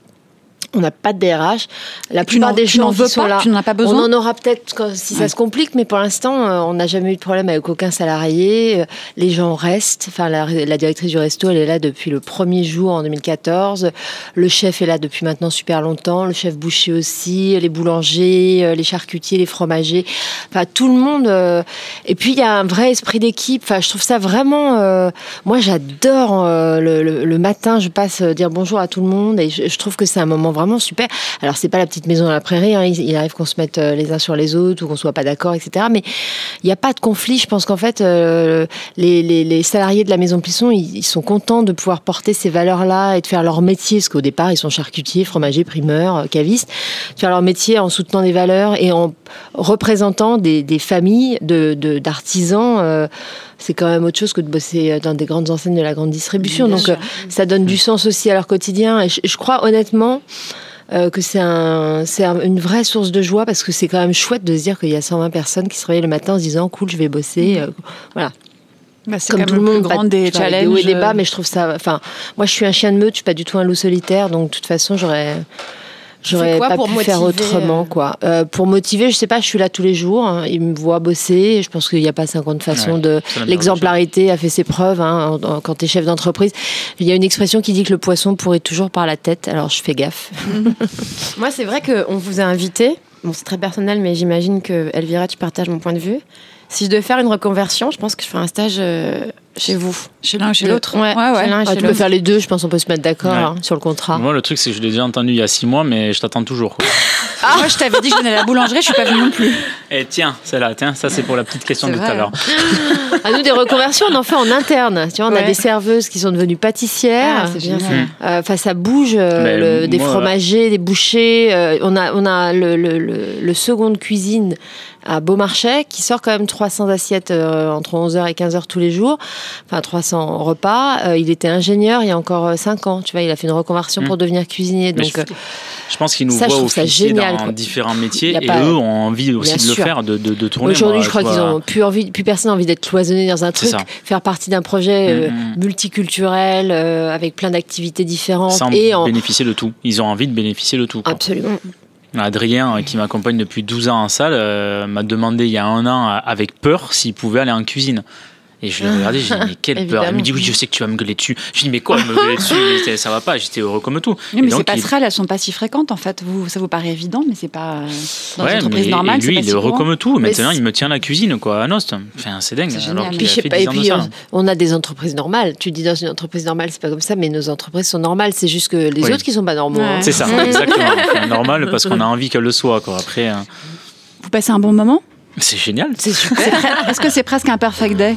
On n'a pas de DRH. La plupart des gens qui sont pas là, Tu n'en as pas on besoin en aura peut-être si ça Ouais. se complique, mais pour l'instant, euh, on n'a jamais eu de problème avec aucun salarié. Euh, Les gens restent. Enfin, la, la directrice du resto, elle est là depuis le premier jour en 2014. Le chef est là depuis maintenant super longtemps. Le chef boucher aussi. Les boulangers, euh, les charcutiers, les fromagers. Enfin, tout le monde. Et puis, il y a un vrai esprit d'équipe. Enfin, je trouve ça vraiment. euh, Moi, j'adore le, le- le matin. Je passe dire bonjour à tout le monde et je, je trouve que c'est un moment vraiment super. Alors, c'est pas la petite maison dans la prairie. hein. Il, arrive qu'on se mette euh, les uns sur les autres ou qu'on soit pas d'accord, etc. Mais il n'y a pas de conflit. Je pense qu'en fait, euh, les, salariés de la maison Plisson, ils, ils sont contents de pouvoir porter ces valeurs-là et de faire leur métier. Parce qu'au départ, ils sont charcutiers, fromagers, primeurs, euh, cavistes. De faire leur métier en soutenant des valeurs et en représentant des, familles de- de- d'artisans. euh, c'est quand même autre chose que de bosser dans des grandes enseignes de la grande distribution. Bien Donc, sûr. euh, ça donne du sens aussi à leur quotidien. Et je, je crois honnêtement euh, que c'est un, c'est un- une vraie source de joie parce que c'est quand même chouette de se dire qu'il y a 120 personnes qui se réveillent le matin en se disant cool, je vais bosser. Euh, voilà. Bah, c'est Comme quand tout le monde, pas grand de- des challenges. hauts et des bas, mais je trouve ça. Enfin, moi, je suis un chien de meute, je suis pas du tout un loup solitaire, donc de toute façon, j'aurais. J'aurais pas pour pu faire autrement, euh quoi. Euh, pour motiver, je sais pas, je suis là tous les jours. hein, ils me voient bosser. Je pense qu'il n'y a pas 50 façons Ouais, de. L'exemplarité a fait ses preuves hein, en- en- quand tu es chef d'entreprise. Il y a une expression qui dit que le poisson pourrit toujours par la tête. Alors je fais gaffe. Moi, c'est vrai qu'on vous a invité. Bon, c'est très personnel, mais j'imagine que Elvira, tu partages mon point de vue. Si je devais faire une reconversion, je pense que je ferais un stage euh, chez vous. Chez l'un ou chez l'autre. Ouais, chez l'un et Ah, chez tu peux l'autre. faire les deux. Je pense qu'on peut se mettre d'accord Ouais. hein, sur le contrat. Moi, le truc, c'est que je l'ai déjà entendu il y a six mois, mais je t'attends toujours. quoi. Moi, je t'avais dit que je venais à la boulangerie, je suis pas venue non plus. Et tiens, celle-là, tiens, ça c'est pour la petite question C'est de tout vrai, à l'heure. À nous, des reconversions, on en fait en interne. Tu vois, on a Ouais. des serveuses qui sont devenues pâtissières. Ah, c'est bien ça. Euh, Enfin, ça bouge. euh, Mais le- des moi, fromagers, des bouchers. euh, on a, on a le, le, le, le second de cuisine à Beaumarchais, qui sort quand même 300 assiettes euh, entre 11h et 15h tous les jours, enfin 300 repas. Euh, il était ingénieur il y a encore 5 ans, tu vois, il a fait une reconversion pour devenir cuisinier. Mais Donc, je- euh, Je pense qu'ils nous Ça, ça officier génial, dans quoi. différents métiers et pas- eux ont envie aussi de le faire, de, de, de tourner. Aujourd'hui, je crois qu'ils ont plus envie, plus personne n'a envie d'être cloisonné dans un truc, faire partie d'un projet euh, Mm, mm. multiculturel euh, avec plein d'activités différentes sans et en bénéficier de tout. Ils ont envie de bénéficier de tout. quoi. absolument. Adrien, euh, qui m'accompagne depuis 12 ans en salle, euh, m'a demandé il y a un an, euh, avec peur, s'il pouvait aller en cuisine. Et je l'ai regardé, j'ai dit, mais quelle peur. Il me dit, oui, je sais que tu vas me gueuler dessus. Je dis, mais quoi, me gueuler dessus? Mais Ça va pas, j'étais heureux comme tout. Oui, mais donc, ces il- passerelles, elles sont pas si fréquentes en fait. Vous, ça vous paraît évident, mais c'est pas dans Ouais, une entreprise mais- normale. et c'est lui, pas il si est heureux courant. comme tout. Mais Maintenant, il me tient la cuisine, quoi, à Nost. Enfin, c'est dingue. Alors Puis, je a sais fait pas, 10 et puis ça. on, on a des entreprises normales. Tu dis dans une entreprise normale, c'est pas comme ça, mais nos entreprises sont normales. C'est juste que les Oui. autres qui sont pas normaux. Ouais. hein. C'est ça, exactement. Normal parce qu'on a envie qu'elle le soit, quoi. Après, euh, Vous passez un bon moment? C'est génial. C'est super. Est-ce que c'est presque un perfect day?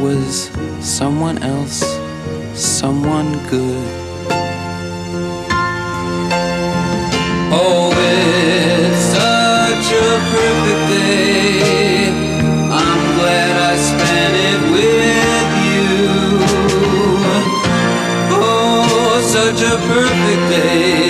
was someone else, someone good. Oh, it's such a perfect day. I'm glad I spent it with you. Oh, such a perfect day.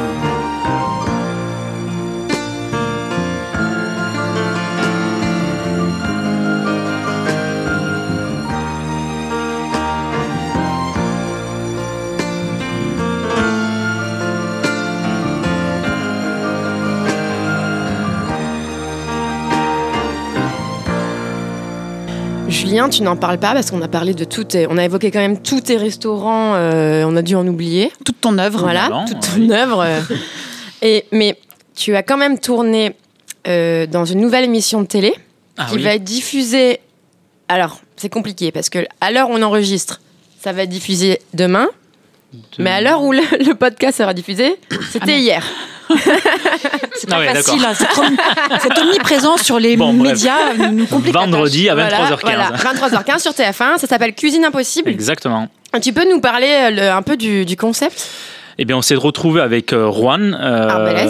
Julien, tu n'en parles pas parce qu'on a parlé de tout. tes- On a évoqué quand même tous tes restaurants. euh, on a dû en oublier. Toute ton œuvre. Voilà, toute oui. ton œuvre. Et mais tu as quand même tourné euh, dans une nouvelle émission de télé Ah qui oui. va être diffusée. Alors, c'est compliqué parce que à l'heure où on enregistre, ça va être diffusé demain. De- Mais à l'heure où le, le podcast sera diffusé, c'était Ah, mais- hier. C'est pas ouais, facile. hein. Cette, om- cette omniprésence sur les Bon, bref. médias nous complique Vendredi à Voilà, 23h15. voilà, 23h15 sur TF1, ça s'appelle Cuisine Impossible. Exactement. Tu peux nous parler euh, le- un peu du, du concept? Eh bien, on s'est retrouvé avec euh, Juan euh,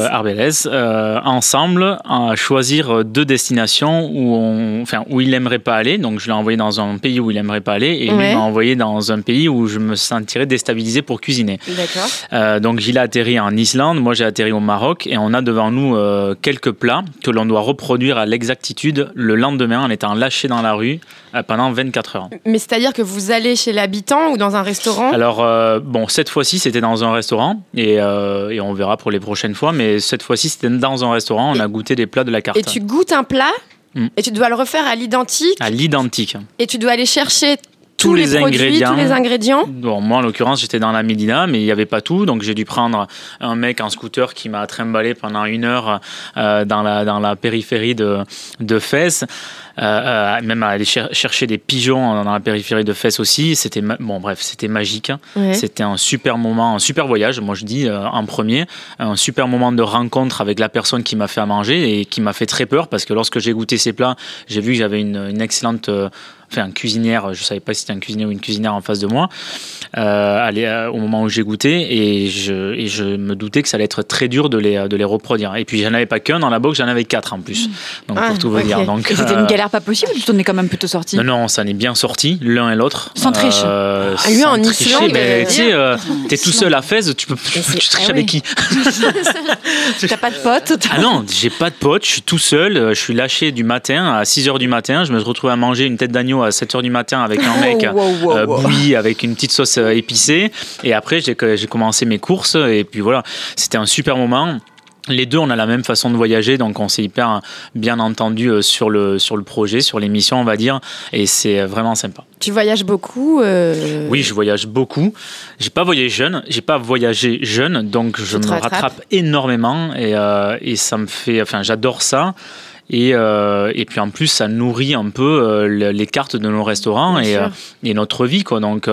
Arbelez. Euh, ensemble à choisir deux destinations où, on, enfin, où il n'aimerait pas aller. Donc, je l'ai envoyé dans un pays où il n'aimerait pas aller et lui Ouais. m'a envoyé dans un pays où je me sentirais déstabilisé pour cuisiner. D'accord. Euh, donc, il a atterri en Islande, moi j'ai atterri au Maroc et on a devant nous euh, quelques plats que l'on doit reproduire à l'exactitude le lendemain en étant lâché dans la rue euh, pendant 24 heures. Mais c'est-à-dire que vous allez chez l'habitant ou dans un restaurant Alors, euh, bon, cette fois-ci, c'était dans un restaurant et, euh, et on verra pour les prochaines fois, mais cette fois-ci, c'était dans un restaurant. On a goûté des plats de la carte. et tu goûtes un plat Mm. et tu dois le refaire à l'identique À l'identique. et tu dois aller chercher tous, les, les produits, ingrédients. tous les ingrédients. Bon, moi, en l'occurrence, j'étais dans la Médina, mais il n'y avait pas tout. Donc, j'ai dû prendre un mec en scooter qui m'a trimballé pendant une heure euh, dans, la, dans la périphérie de, de Fès. Euh, euh, même à aller cher- chercher des pigeons dans la périphérie de Fès aussi. C'était bon, bref, c'était magique. Ouais. C'était un super moment, un super voyage. Moi, je dis euh, en premier, un super moment de rencontre avec la personne qui m'a fait à manger et qui m'a fait très peur parce que lorsque j'ai goûté ces plats, j'ai vu que j'avais une, une excellente, enfin, une cuisinière. Je savais pas si c'était un cuisinier ou une cuisinière en face de moi. Euh, euh, au moment où j'ai goûté et je, et je me doutais que ça allait être très dur de les, de les reproduire. Et puis, j'en avais pas qu'un dans la box, j'en avais quatre en plus. Donc, Ah, pour tout vous ok. dire. Donc, Et c'était euh, une galère pas possible, tu t'en es quand même plutôt sorti. non, non, ça n'est bien sorti, l'un et l'autre. Sans triche. Euh, Ah, lui, sans en tricher, Islande, mais euh, tu sais, euh, t'es tout seul à Fès, tu peux tu triches ah avec oui. qui T'as pas de potes Ah non, j'ai pas de potes, je suis tout seul, euh, je suis lâché du matin à 6h du matin, je me retrouve à manger une tête d'agneau à 7h du matin avec un mec wow, wow, euh, wow. bouilli avec une petite sauce euh, épicée et après j'ai commencé mes courses et puis voilà, c'était un super moment. Les deux, on a la même façon de voyager, donc on s'est hyper bien entendu euh, sur le, sur le projet, sur l'émission, on va dire, et c'est vraiment sympa. Tu voyages beaucoup. euh, Oui, je voyage beaucoup. J'ai pas voyagé jeune, j'ai pas voyagé jeune, donc je me rattrape énormément et, euh, et ça me fait, enfin, j'adore ça. Et, euh, et puis en plus, ça nourrit un peu euh, le- les cartes de nos restaurants et, euh, et notre vie. Quoi. Donc,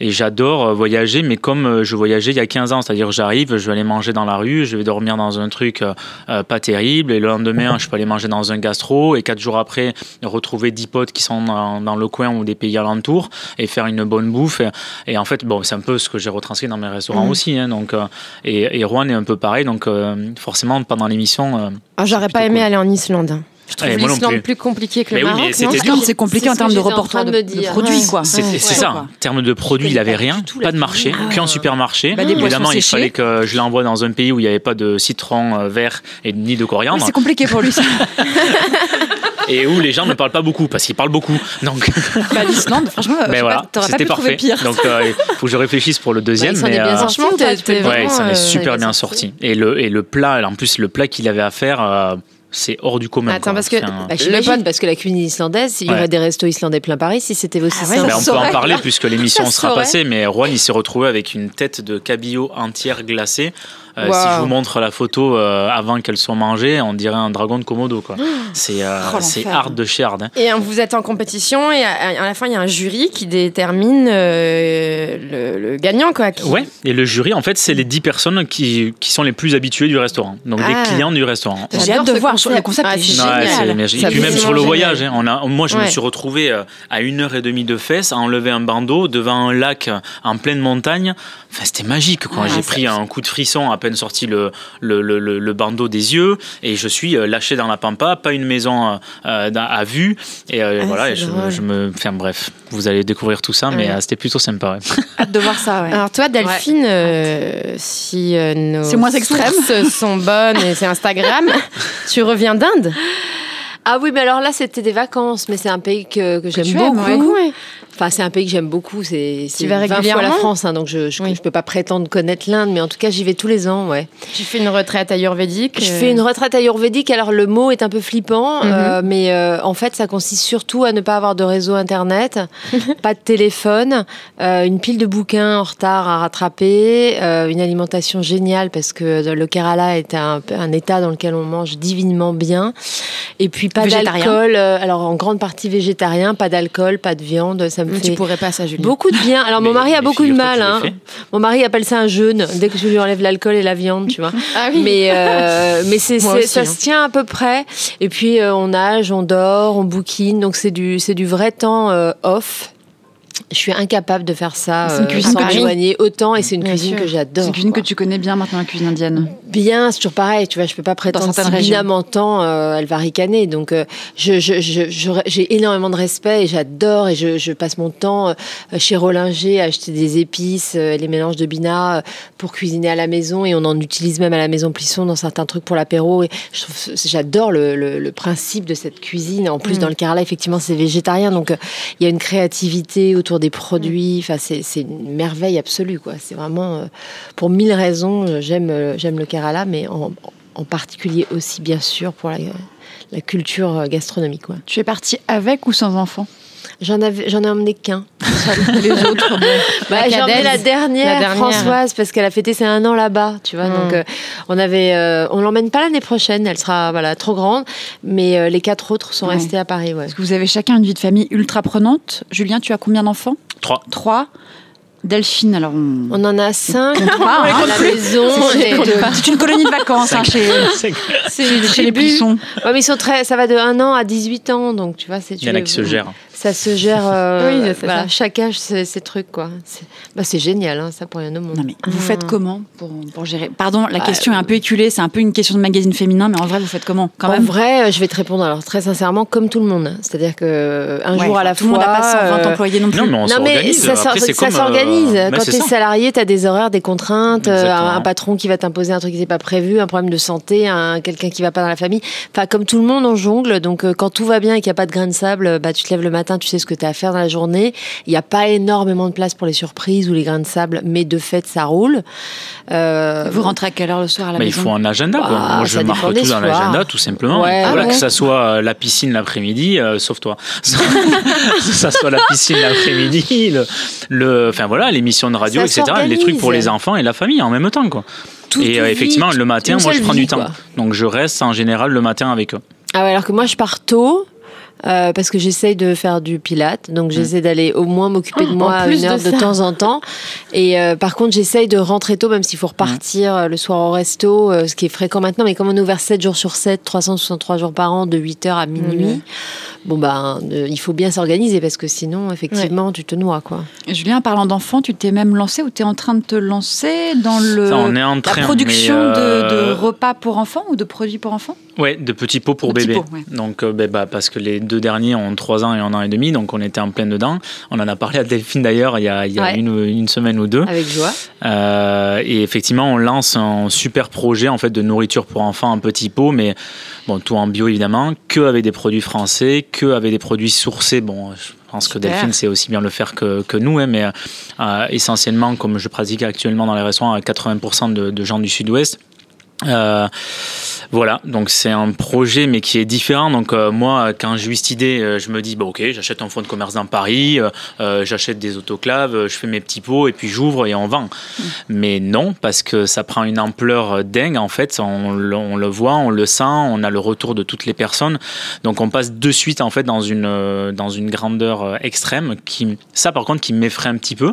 et j'adore voyager, mais comme je voyageais il y a 15 ans, c'est-à-dire j'arrive, je vais aller manger dans la rue, je vais dormir dans un truc pas terrible, et le lendemain, je peux aller manger dans un gastro, et quatre jours après, retrouver 10 potes qui sont dans, dans le coin ou des pays alentours, et faire une bonne bouffe. Et, et en fait, bon, c'est un peu ce que j'ai retranscrit dans mes restaurants Mhm. aussi. hein, donc, et, et Rouen est un peu pareil, donc forcément, pendant l'émission... Ah, J'aurais pas aimé cool. aller en Islande. Je trouve Eh, l'Islande plus. plus compliqué que le Mais oui, Maroc. mais. L'Islande, c'est compliqué en termes de reportage de, de produits, Ouais. C'est Ouais. Ouais. ça. En termes de produits, il connais avait pas rien, tout pas de marché, Ah. supermarché. Bah, Évidemment, il fallait que je l'envoie dans un pays où il n'y avait pas de citron euh, vert et ni de Oui, coriandre. c'est compliqué pour lui. ça. et où les gens ne parlent pas beaucoup parce qu'ils parlent beaucoup. Donc, bah, l'Islande, franchement, mais pas, voilà, t'aurais pas c'était pu trouver parfait. pire. Donc, euh, il faut que je réfléchisse pour le deuxième. Bah, il mais, bien euh, sorti. Franchement, ou pas, t'es tu peux t'es le dire ouais, vraiment, ça euh, est super bien bien sorti. sorti. Et le, et le plat, en plus, le plat qu'il avait à faire, euh, c'est hors du commun. Attends, quoi. parce que- un- Bah, Le parce que la cuisine islandaise, il y Ouais. aurait des restos islandais plein Paris si c'était aussi Ah ouais, simple. Ben, on peut en parler puisque l'émission sera saurait. passée, mais Juan il s'est retrouvé avec une tête de cabillaud entière glacée. Euh, Wow. Si je vous montre la photo euh, avant qu'elle soit mangée, on dirait un dragon de Komodo. quoi. C'est euh, Oh, c'est hard de chez hard. hein. Et euh, vous êtes en compétition et à, à la fin il y a un jury qui détermine euh, le, le gagnant quoi. qui- Ouais, et le jury, en fait, c'est les 10 personnes qui, qui sont les plus habituées du restaurant. Donc Ah. des clients du restaurant. J'ai hâte de voir. concept. Le concept Ah, est c'est Ouais, génial. c'est Et puis même sur le voyage, hein, on a, moi je me suis retrouvé euh, à une heure et demie de fesses à enlever un bandeau devant un lac en pleine montagne. Enfin, c'était magique. Quoi. Ah, J'ai pris un coup de frisson à peine sorti le, le, le, le- le bandeau des yeux et je suis euh, lâché dans la pampa, pas une maison euh, euh, à vue. Et euh, Ah, voilà, et je, me. Enfin bref, vous allez découvrir tout ça, mais Ouais. euh, c'était plutôt sympa. ouais. Hâte de voir ça, ouais. Alors toi Delphine, euh, si euh, nos C'est moins extrême. sont bonnes et c'est Instagram, tu reviens d'Inde? Ah oui, mais alors là, c'était des vacances, mais c'est un pays que, que j'aime beaucoup. aimes, ouais. Enfin, c'est un pays que j'aime beaucoup. C'est c'est vas 20 fois la France, hein, donc je Oui. je peux pas prétendre connaître l'Inde, mais en tout cas, j'y vais tous les ans, ouais. Tu fais une retraite ayurvédique. Je euh, fais une retraite ayurvédique. Alors le mot est un peu flippant, Mhm. euh, mais euh, en fait, ça consiste surtout à ne pas avoir de réseau internet, pas de téléphone, une pile de bouquins en retard à rattraper, une alimentation géniale parce que le Kerala est un, un état dans lequel on mange divinement bien, et puis pas d'alcool. alors en grande partie végétarien, pas d'alcool, pas de viande. Ça me Mais fait tu pourrais pas ça, Julien. beaucoup de bien. Alors mon Mais- mari a mais beaucoup de figure-toi mal. que Hein. Mon mari appelle ça un jeûne dès que je lui enlève l'alcool et la viande, tu vois. Ah oui. Mais euh, mais c'est Moi c'est- aussi, ça hein. se tient à peu près. Et puis euh, on nage, on dort, on bouquine. Donc c'est du c'est du vrai temps euh, off. Je suis incapable de faire ça C'est une euh, cuisine sans m'éloigner autant et c'est une Bien cuisine sûr. que j'adore. C'est une cuisine quoi. que tu connais bien maintenant, la cuisine indienne. Bien, c'est toujours pareil, tu vois, je peux pas prétendre certaines si régions. Bina m'entend, euh, elle va ricaner. Donc, euh, je, je, je- je- j'ai énormément de respect et j'adore et je, je passe mon temps euh, chez Rollinger à acheter des épices, euh, les mélanges de Bina euh, pour cuisiner à la maison et on en utilise même à la maison Plisson dans certains trucs pour l'apéro. Et j'adore le, le, le principe de cette cuisine. En plus, Mm. dans le Kerala, effectivement, c'est végétarien, donc euh, il y a une créativité autour des produits. Enfin, c'est, une merveille absolue, quoi. C'est vraiment, euh, pour mille raisons, euh, j'aime, euh, j'aime le Kerala, mais en, en particulier aussi, bien sûr, pour la, la culture gastronomique, quoi. Tu es partie avec ou sans enfant? J'en avais, j'en ai emmené qu'un. Les autres, bon. bah, La j'ai emmené la dernière, La dernière. Françoise, parce qu'elle a fêté ses un an là-bas, tu vois. Mm. Donc, euh, on avait, euh, on l'emmène pas l'année prochaine, elle sera, voilà, trop grande, mais euh, les quatre autres sont Ouais. restés à Paris, ouais. Parce que vous avez chacun une vie de famille ultra prenante. Julien, tu as combien d'enfants? Trois. Trois. Delphine, alors on... On en a cinq compte pas, à hein. la maison. C'est- une colonie de vacances hein, chez, chez, les. Buissons. Ouais, mais ils sont très, ça va de 1 an à 18 ans, donc tu vois, c'est. Il y en a qui se gèrent. Ça se gère. euh, Oui, c'est voilà, ça. chaque âge, ses, trucs, quoi. C'est bah, c'est génial, hein, ça pour rien au monde. Non mais vous faites comment pour, pour gérer? Pardon, la Bah, question est un peu éculée, c'est un peu une question de magazine féminin, mais en vrai, vous faites comment quand en même? vrai, euh, je vais te répondre alors très sincèrement, comme tout le monde. C'est-à-dire que euh, un Ouais, jour à la tout fois. le monde n'a pas 120 euh, employés non plus. Non, mais on s'organise. ça, s'or- Euh, Quand tu es ça. salarié, tu as des horaires, des contraintes, euh, un patron qui va t'imposer un truc qui n'est pas prévu, un problème de santé, un, quelqu'un qui va pas dans la famille. Enfin, comme tout le monde, on jongle. Donc, euh, quand tout va bien et qu'il n'y a pas de grain de sable, bah, tu te lèves le matin, tu sais ce que tu as à faire dans la journée. Il n'y a pas énormément de place pour les surprises ou les grains de sable, mais de fait, ça roule. Euh, Vous rentrez à quelle heure le soir à la Mais il faut un agenda. quoi. Bah, Moi, je marque tout dans l'agenda, tout simplement. Ouais, voilà, ah ouais. Que ça soit la piscine l'après-midi, euh, sauf toi. que ça soit la piscine l'après-midi, le, le, enfin voilà, l'émission de radio, etc. Les trucs pour les enfants et la famille en même temps, quoi. tout et euh, effectivement, le matin, moi, je prends vie, du temps. quoi. Donc, je reste en général le matin avec eux. Ah ouais, alors que moi, je pars tôt. Euh, parce que j'essaye de faire du pilate, donc j'essaie d'aller au moins m'occuper de Oh, moi une de heure de, temps en temps. Et euh, par contre, j'essaye de rentrer tôt, même s'il faut repartir euh, le soir au resto, euh, ce qui est fréquent maintenant. Mais comme on est ouvert 7 jours sur 7, 363 jours par an, de 8h à minuit, bon ben, euh, il faut bien s'organiser parce que sinon, effectivement, tu te noies, quoi. Julien, parlant d'enfants, tu t'es même lancé ou tu es en train de te lancer dans le, Ça, on est en train, la production de, de repas pour enfants ou de produits pour enfants? Ouais, de petits pots pour bébés. ouais. Donc, euh, ben, bah, parce que les deux derniers ont 3 ans et un an et demi, donc on était en plein dedans. On en a parlé à Delphine d'ailleurs il y a, il y a Ouais. une, une semaine ou deux. Avec joie. Euh, et effectivement, on lance un super projet en fait de nourriture pour enfants en petits pots, mais bon, tout en bio évidemment, que avec des produits français, que avec des produits sourcés. Bon, je pense que. Delphine sait aussi bien le faire que, que nous, hein, mais euh, essentiellement, comme je pratique actuellement dans les restaurants à 80% de, de gens du Sud-Ouest. Euh, voilà, donc c'est un projet mais qui est différent. Donc euh, moi, quand j'ai eu cette idée, je me dis, bon ok, j'achète un fonds de commerce dans Paris, euh, euh, j'achète des autoclaves, je fais mes petits pots et puis j'ouvre et on vend. Mais non, parce que ça prend une ampleur dingue en fait. On, le- on le voit, on le sent, on a le retour de toutes les personnes. Donc on passe de suite en fait dans une dans une grandeur extrême qui ça par contre qui m'effraie un petit peu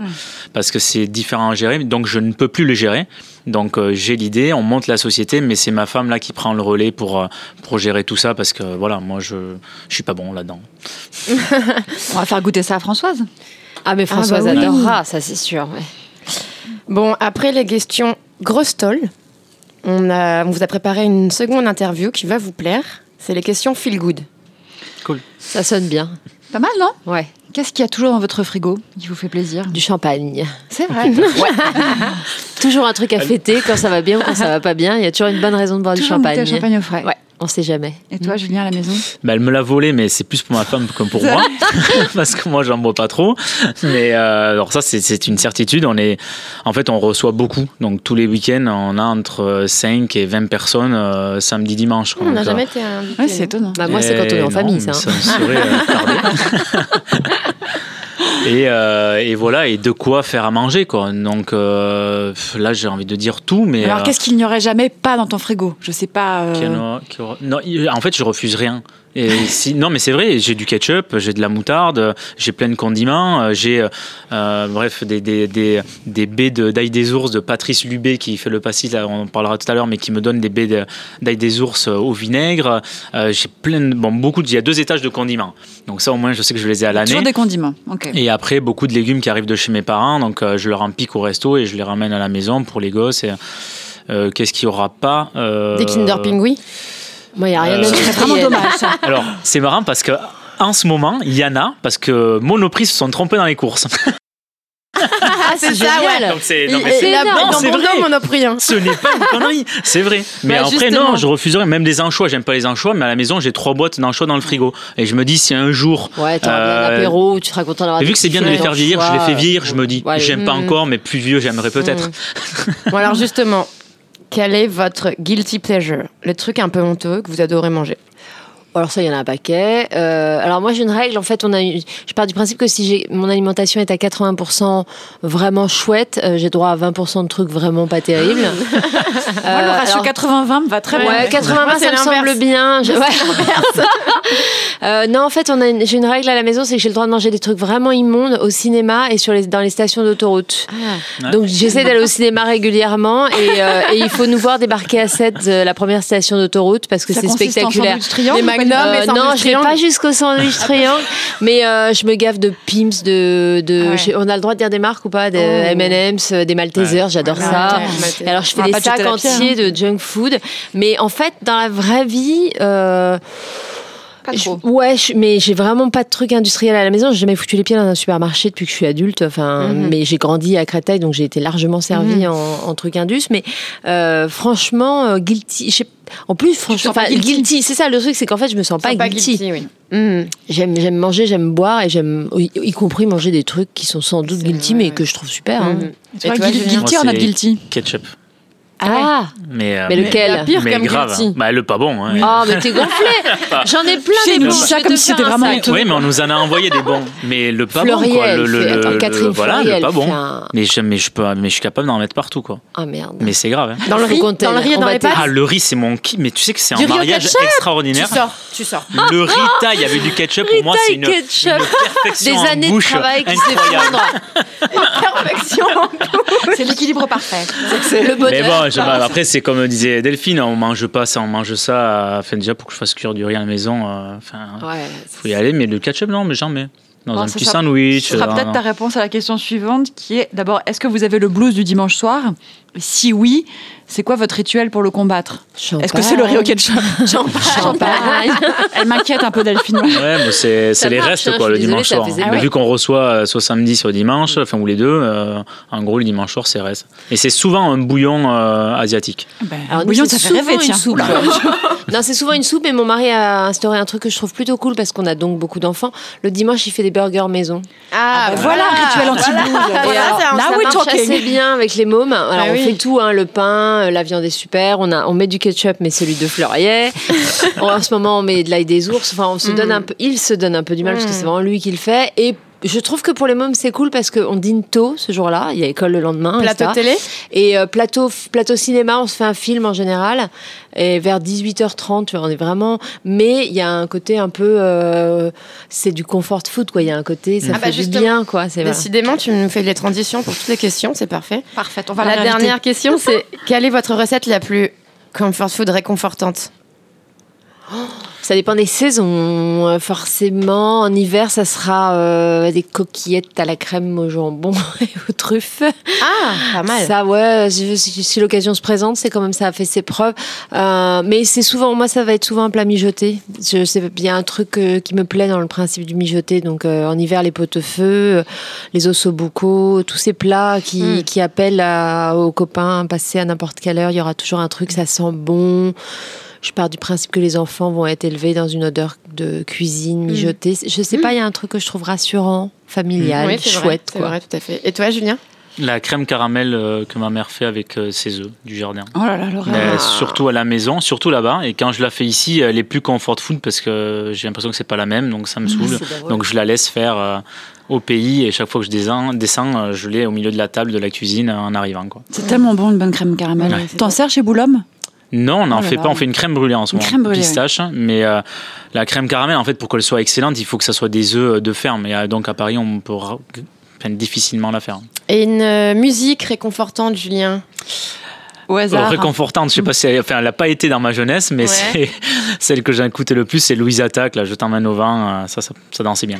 parce que c'est différent à gérer. Donc je ne peux plus le gérer. Donc euh, j'ai l'idée, on monte la société, mais c'est ma femme là qui prend le relais pour euh, pour gérer tout ça parce que voilà, moi je je suis pas bon là-dedans. On va faire goûter ça à Françoise. Ah, mais Françoise bah oui. adorera, ça c'est sûr. ouais. Bon, après les questions grosse tolle, on, a, on vous a préparé une seconde interview qui va vous plaire. C'est les questions feel good. Ça sonne bien. Pas mal, non? Ouais. Qu'est-ce qu'il y a toujours dans votre frigo qui vous fait plaisir? Du champagne. C'est vrai. Toujours un truc à fêter quand ça va bien ou quand ça va pas bien. Il y a toujours une bonne raison de boire Toujours du champagne. au champagne au frais. Ouais, on sait jamais. Et toi, Julien, à la maison Bah, elle me l'a volé, mais c'est plus pour ma femme que pour moi, parce que moi j'en bois pas trop. Mais euh, alors ça c'est- une certitude. On est, en fait, on reçoit beaucoup. Donc tous les week-ends, on a entre 5 et 20 personnes euh, samedi dimanche. quoi. On n'a jamais euh, été invité. Ouais, c'est étonnant. Bah, moi, c'est quand on est en eh famille, non, ça. hein. me serait, euh, tardé. Et, euh, et voilà, et de quoi faire à manger, quoi. Donc euh, là, j'ai envie de dire tout, mais. Alors euh, qu'est-ce qu'il n'y aurait jamais pas dans ton frigo? Je sais pas. y en y aura- Non, en fait, je refuse rien. Et si, non, mais c'est vrai, j'ai du ketchup, j'ai de la moutarde, j'ai plein de condiments, euh, j'ai, euh, euh, bref, des, des, des, des baies de- d'ail des ours de Patrice Lubé qui fait le pastis, là, on en parlera tout à l'heure, mais qui me donne des baies de- d'ail des ours au vinaigre. Euh, j'ai plein de, bon, beaucoup de, il y a deux étages de condiments. Donc ça, au moins, je sais que je les ai à l'année. Toujours des condiments. Ok. Et après, beaucoup de légumes qui arrivent de chez mes parents. Donc, euh, je leur en pique au resto et je les ramène à la maison pour les gosses. Et, euh, Qu'est-ce qu'il n'y aura pas euh, Des Kinder Pingui Moi, il n'y a rien Euh, c'est vraiment dommage, ça. Alors, c'est marrant parce que en ce moment, il y en a parce que Monoprix se sont trompés dans les courses. Ah, c'est ça, génial. ouais. Donc c'est non, mais c'est- il a non, c'est vrai. Monoprix. hein. Ce n'est pas une connerie, c'est vrai. Mais Bah, après, justement. non, je refuserais même des anchois. J'aime pas les anchois, mais à la maison, j'ai trois boîtes d'anchois dans le frigo. Et je me dis, si un jour. Ouais, t'auras bien euh, l'apéro, tu seras content d'avoir vu que c'est bien de les faire vieillir, je les fais vieillir, je me dis, Ouais, j'aime pas Mm. encore, mais plus vieux, j'aimerais peut-être. Bon, alors justement, quel est votre guilty pleasure? Le truc un peu honteux que vous adorez manger Alors ça, il y en a un paquet. Euh, alors moi, j'ai une règle. En fait, on a, je pars du principe que si j'ai, mon alimentation est à 80% vraiment chouette, euh, j'ai droit à 20% de trucs vraiment pas terribles. Moi, le Euh, ratio alors- 80-20 me va très bien. Ouais, 80 Moi, c'est ça me semble bien. Je- ouais. Euh, non, en fait, on a une- j'ai une règle à la maison, c'est que j'ai le droit de manger des trucs vraiment immondes au cinéma et sur les, dans les stations d'autoroute. Ouais. Donc j'essaie d'aller au cinéma régulièrement et, euh, et il faut nous voir débarquer à 7 de la première station d'autoroute parce que c'est en spectaculaire. Les tout Euh, les non, je vais pas jusqu'au sandwich triangle, mais euh, je me gaffe de Pim's, de, de Ah ouais. on a le droit de dire des marques ou pas, des Oh. M&M's, euh, des Maltesers, j'adore Ouais, ça. ouais. Et alors je fais On des sacs entiers de junk food, mais en fait dans la vraie vie. euh, Pas je- trop. ouais, je- mais j'ai vraiment pas de trucs industriels à la maison. J'ai jamais foutu les pieds dans un supermarché depuis que je suis adulte. Enfin, Mhm. mais j'ai grandi à Créteil, donc j'ai été largement servie en, en trucs indus. Mais euh, franchement, euh, guilty. En plus, franchement, guilty guilty, c'est ça le truc, c'est qu'en fait, je me sens pas, guilty. guilty, oui. Mhm. J'aime, j'aime manger, j'aime boire et j'aime, y, y compris manger des trucs qui sont sans doute guilty, vrai, mais que je trouve super. hein. Mhm. Tu vois, Et toi, guilty not c'est guilty Ketchup. Ah, Mais, euh, mais lequel La pire mais comme grave. guilty. Bah, le pas bon. hein. Oh, mais t'es gonflé J'en ai plein des il nous bons. dit ça comme si c'était vraiment. Oui, mais on nous en a envoyé des bons. Mais le pas bon, quoi. Le, le, attends, le- Catherine voilà, Fleuriel le pas bon. un- Mais, je, mais, je peux, mais je suis capable d'en mettre partout, quoi. Ah merde. Mais c'est grave. hein. Dans le riz, dans le riz et dans les pâtes Ah, le riz, c'est mon qui. Mais tu sais que c'est un mariage ketchup Tu extraordinaire. sors, tu sors. Le riz taille avec du ketchup, pour moi, c'est une, perfection Des années de travail qui s'effondrent. Perfection. C'est l'équilibre parfait. Le bonheur. Je- bah, après, c'est comme disait Delphine, on mange pas ça, on mange ça. euh, Enfin, déjà, pour que je fasse cuire du riz à la maison, euh, Ouais. faut y aller. Mais le ketchup, non, mais jamais. Dans Bon, un petit sera- sandwich. Ce sera euh, peut-être ta réponse à la question suivante qui est d'abord, est-ce que vous avez le blues du dimanche soir? Si oui, c'est quoi votre rituel pour le combattre? Est-ce que c'est le riz au ketchup? Champagne. Elle m'inquiète un peu, Delphine. Ouais, bah, c'est les marche, restes hein, quoi le dimanche soir. Mais mal. vu qu'on reçoit euh, soit samedi soit dimanche, enfin ou les deux, euh, en gros le dimanche soir c'est reste. Et c'est souvent un bouillon euh, asiatique. Ben, Alors, nous, bouillon, ça fait rêver, une tiens. soupe. Non, c'est souvent une soupe, et mon mari a instauré un truc que je trouve plutôt cool parce qu'on a donc beaucoup d'enfants. Le dimanche, il fait des burgers maison. Ah, ben voilà, rituel anti-blues. Voilà, now ça marche talking. assez bien avec les mômes. Alors, Ah oui. Fait tout, hein, le pain, euh, la viande est super. On, a, on met du ketchup, mais celui de Fleuriet. en ce moment, on met de l'ail des ours. Enfin, on se Mm. donne un peu, il se donne un peu du mal parce que Mm. c'est vraiment lui qui le fait. Et je trouve que pour les mômes, c'est cool parce qu'on dîne tôt ce jour-là. Il y a école le lendemain. Plateau etc. télé Et euh, plateau, plateau cinéma, on se fait un film en général. Et vers 18h30, tu vois, on est vraiment. Mais il y a un côté un peu. euh, c'est du comfort food, quoi. Il y a un côté, ça Ah bah fait du justement. bien, quoi. Voilà. Décidément, tu nous fais les transitions pour toutes les questions, c'est parfait. Parfait, on va La la, dernière question, c'est quelle est votre recette la plus comfort food réconfortante? Ça dépend des saisons. euh, Forcément, en hiver, ça sera euh, des coquillettes à la crème au jambon et aux truffes. Ah, pas mal. Ça, ouais, si, si- si l'occasion se présente, c'est quand même ça a fait ses preuves. Euh, mais c'est souvent, moi, ça va être souvent un plat mijoté. Je sais, il y a un truc euh, qui me plaît dans le principe du mijoté. Donc, en hiver, les pot-au-feu, les ossobuco, tous ces plats qui, Mm. qui appellent à- aux copains, passer à n'importe quelle heure, il y aura toujours un truc, ça sent bon. Je pars du principe que les enfants vont être élevés dans une odeur de cuisine mijotée. Je sais pas, il y a un truc que je trouve rassurant, familial, Oui, vrai, chouette. quoi. vrai, tout à fait. Et toi, Julien? La crème caramel euh, que ma mère fait avec euh, ses œufs du jardin. Oh là là. Mais surtout à la maison, surtout là-bas. Et quand je la fais ici, elle est plus comfort food parce que j'ai l'impression que c'est pas la même, donc ça me saoule. c'est drôle. Donc je la laisse faire euh, au pays et chaque fois que je descends, descends je l'ai au milieu de la table de la cuisine en arrivant. C'est tellement bon une bonne crème caramel. Ouais. T'en sers chez Boulogne? Non, on n'en Oh là fait là. pas. On fait une crème brûlée en ce Une moment, crème brûlée, pistache. Mais euh, la crème caramel, en fait, pour qu'elle soit excellente, il faut que ça soit des œufs de ferme. Et euh, donc à Paris, on peut enfin, difficilement la faire. Et une euh, musique réconfortante, Julien? Au hasard. réconfortante, je sais pas si elle, enfin, elle a pas été dans ma jeunesse, mais Ouais. c'est celle que j'ai écoutée le plus, c'est Louise Attaque, là, Je t'emmène au vent, ça, ça, ça dansait bien.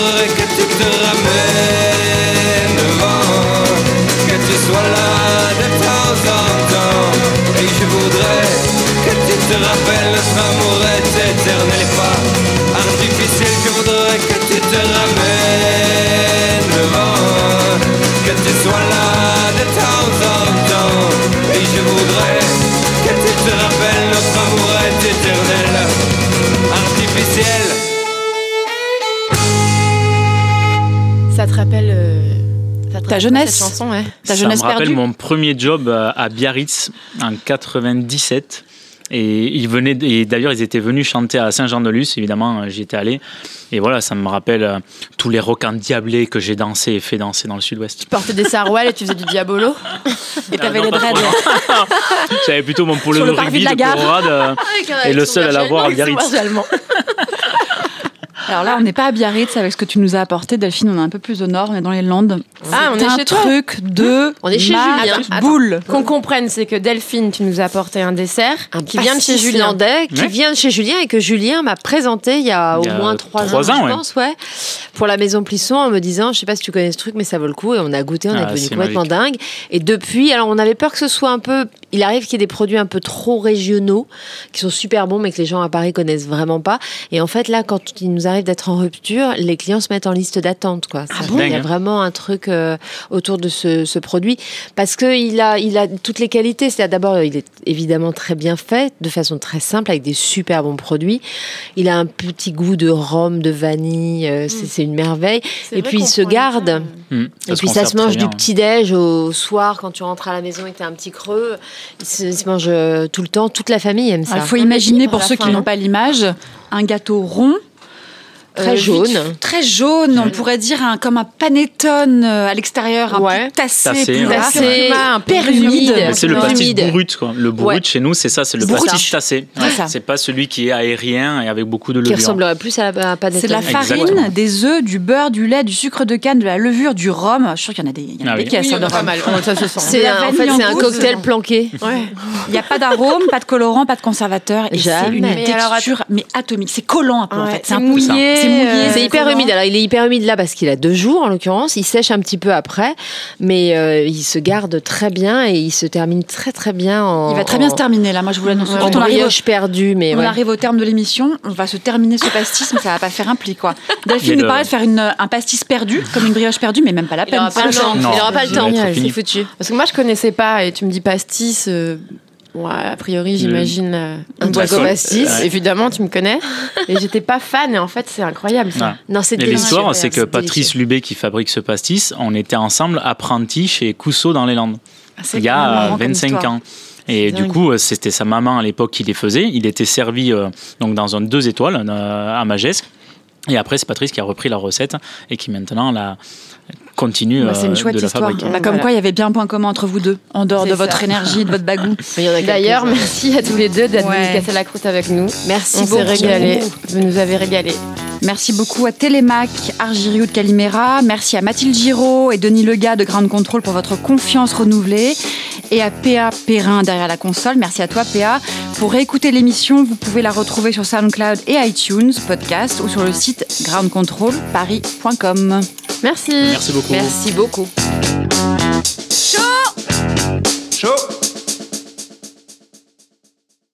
te rappelles notre amour est éternel et pas artificiel. Je voudrais que tu te ramènes devant, que tu sois là de temps en temps. Et je voudrais que tu te rappelles notre amour est éternel, artificiel. Ça te rappelle. euh, Ta rappelle jeunesse. Cette chanson, ouais? Ta Ça jeunesse me rappelle perdue? mon premier job à Biarritz en 97. Et ils venaient, et d'ailleurs, ils étaient venus chanter à Saint-Jean-de-Luz, évidemment, euh, j'y étais allé. Et voilà, ça me rappelle euh, tous les rocs endiablés que j'ai dansé et fait danser dans le sud-ouest. Tu portais des sarouels et tu faisais du diabolo. Et t'avais Ah les dreads. J'avais plutôt mon polo de rugby de la euh, et le seul à l'avoir à Biarritz. Alors là, on n'est pas à Biarritz avec ce que tu nous as apporté, Delphine. On est un peu plus au nord, on est dans les Landes. Ah, on est un chez toi truc de On est chez Julien. boule. Qu'on comprenne, c'est que Delphine, tu nous as apporté un dessert qui vient de chez Julien. qui Ouais. vient de chez Julien et que Julien m'a présenté il y a y au a moins trois, trois ans, ans, je ouais. pense, ouais, pour la maison Plisson en me disant, je sais pas si tu connais ce truc, mais ça vaut le coup. Et on a goûté, on Ah, est devenu complètement dingue. Et depuis, alors on avait peur que ce soit un peu, il arrive qu'il y ait des produits un peu trop régionaux qui sont super bons, mais que les gens à Paris connaissent vraiment pas. Et en fait, là, quand il nous arrive d'être en rupture, les clients se mettent en liste d'attente, quoi. Ça, bon? il y a vraiment un truc euh, autour de ce, ce produit parce que il a, il a toutes les qualités. C'est d'abord, il est évidemment très bien fait, de façon très simple, avec des super bons produits. Il a un petit goût de rhum, de vanille. euh, c'est- C'est une merveille. Et puis il se garde. Hum, Et puis ça se mange du bien. petit déj au soir quand tu rentres à la maison et que t'as un petit creux. Ils se, ils se mangent tout le temps, toute la famille aime ça. Il faut imaginer, pour ceux qui n'ont pas l'image, un gâteau rond. Très euh, jaune. vite- très jaune, on pourrait dire un, comme un panettone euh, à l'extérieur, un Ouais. peu tassé, Tassé, plus Tassé, un peu humide. C'est le pastis quoi. Le Ouais. chez nous, c'est ça, c'est le pastis tassé. C'est pas celui qui est aérien et avec beaucoup de Qui levure. ressemblerait plus à la panettone. C'est de la farine, Exactement. des œufs, du beurre, du lait, du sucre de canne, de la levure, du rhum. Je suis sûre qu'il y en a des, il y en a Ah des oui. hein, de pas mal. Ça se sent. C'est en fait, c'est un cocktail planqué. Il n'y a pas d'arôme, pas de colorant, pas de conservateur. Et c'est une texture mais atomique. C'est collant un peu en fait. c'est un mouillé. C'est mouillé. C'est c'est hyper humide. Alors, il est hyper humide là parce qu'il a deux jours en l'occurrence. Il sèche un petit peu après, mais euh, il se garde très bien et il se termine très très bien en. Il va très bien en- se terminer là. Moi, je vous l'annonce. Quand on arrive, au- perdue, mais on ouais. arrive au terme de l'émission, on va se terminer ce pastis, mais ça va pas faire un pli quoi. Il Delphine a nous parlait de faire une, un pastis perdu, comme une brioche perdue, mais même pas la Il peine. aura pas le temps. Il aura pas le temps. C'est foutu. Parce que moi, je connaissais pas, et tu me dis pastis. euh, ouais, a priori, j'imagine euh, un Diego sol. pastis. Ouais. Évidemment, tu me connais. Et j'étais pas fan, et en fait, c'est incroyable ça. Ouais. Non, c'est l'histoire, c'est que Patrice Lubé, qui fabrique ce pastis, on était ensemble apprentis chez Cousseau dans les Landes. Ah, Il y a marrant euh, comme 25 histoire. ans. Et C'est du dingue. coup, euh, c'était sa maman à l'époque qui les faisait. Il était servi euh, donc dans un deux étoiles euh, à Magesque. Et après, c'est Patrice qui a repris la recette et qui maintenant la continue Bah, c'est euh, une chouette de la histoire. fabriquer. Bah, comme Voilà. quoi, il y avait bien un point commun entre vous deux, en dehors de votre énergie, de votre bagou. D'ailleurs, merci à tous les deux d'être Ouais. venus casser la croûte avec nous. merci On beaucoup. s'est régalé. Vous nous avez régalé. Merci beaucoup à Télémac, Argiriou de Calimera. Merci à Mathilde Giraud et Denis Lega de Ground Control pour votre confiance renouvelée. Et à PA Perrin derrière la console. Merci à toi, PA. Pour réécouter l'émission, vous pouvez la retrouver sur SoundCloud et iTunes, podcast ou sur le site groundcontrolparis.com. Merci. Merci Merci beaucoup.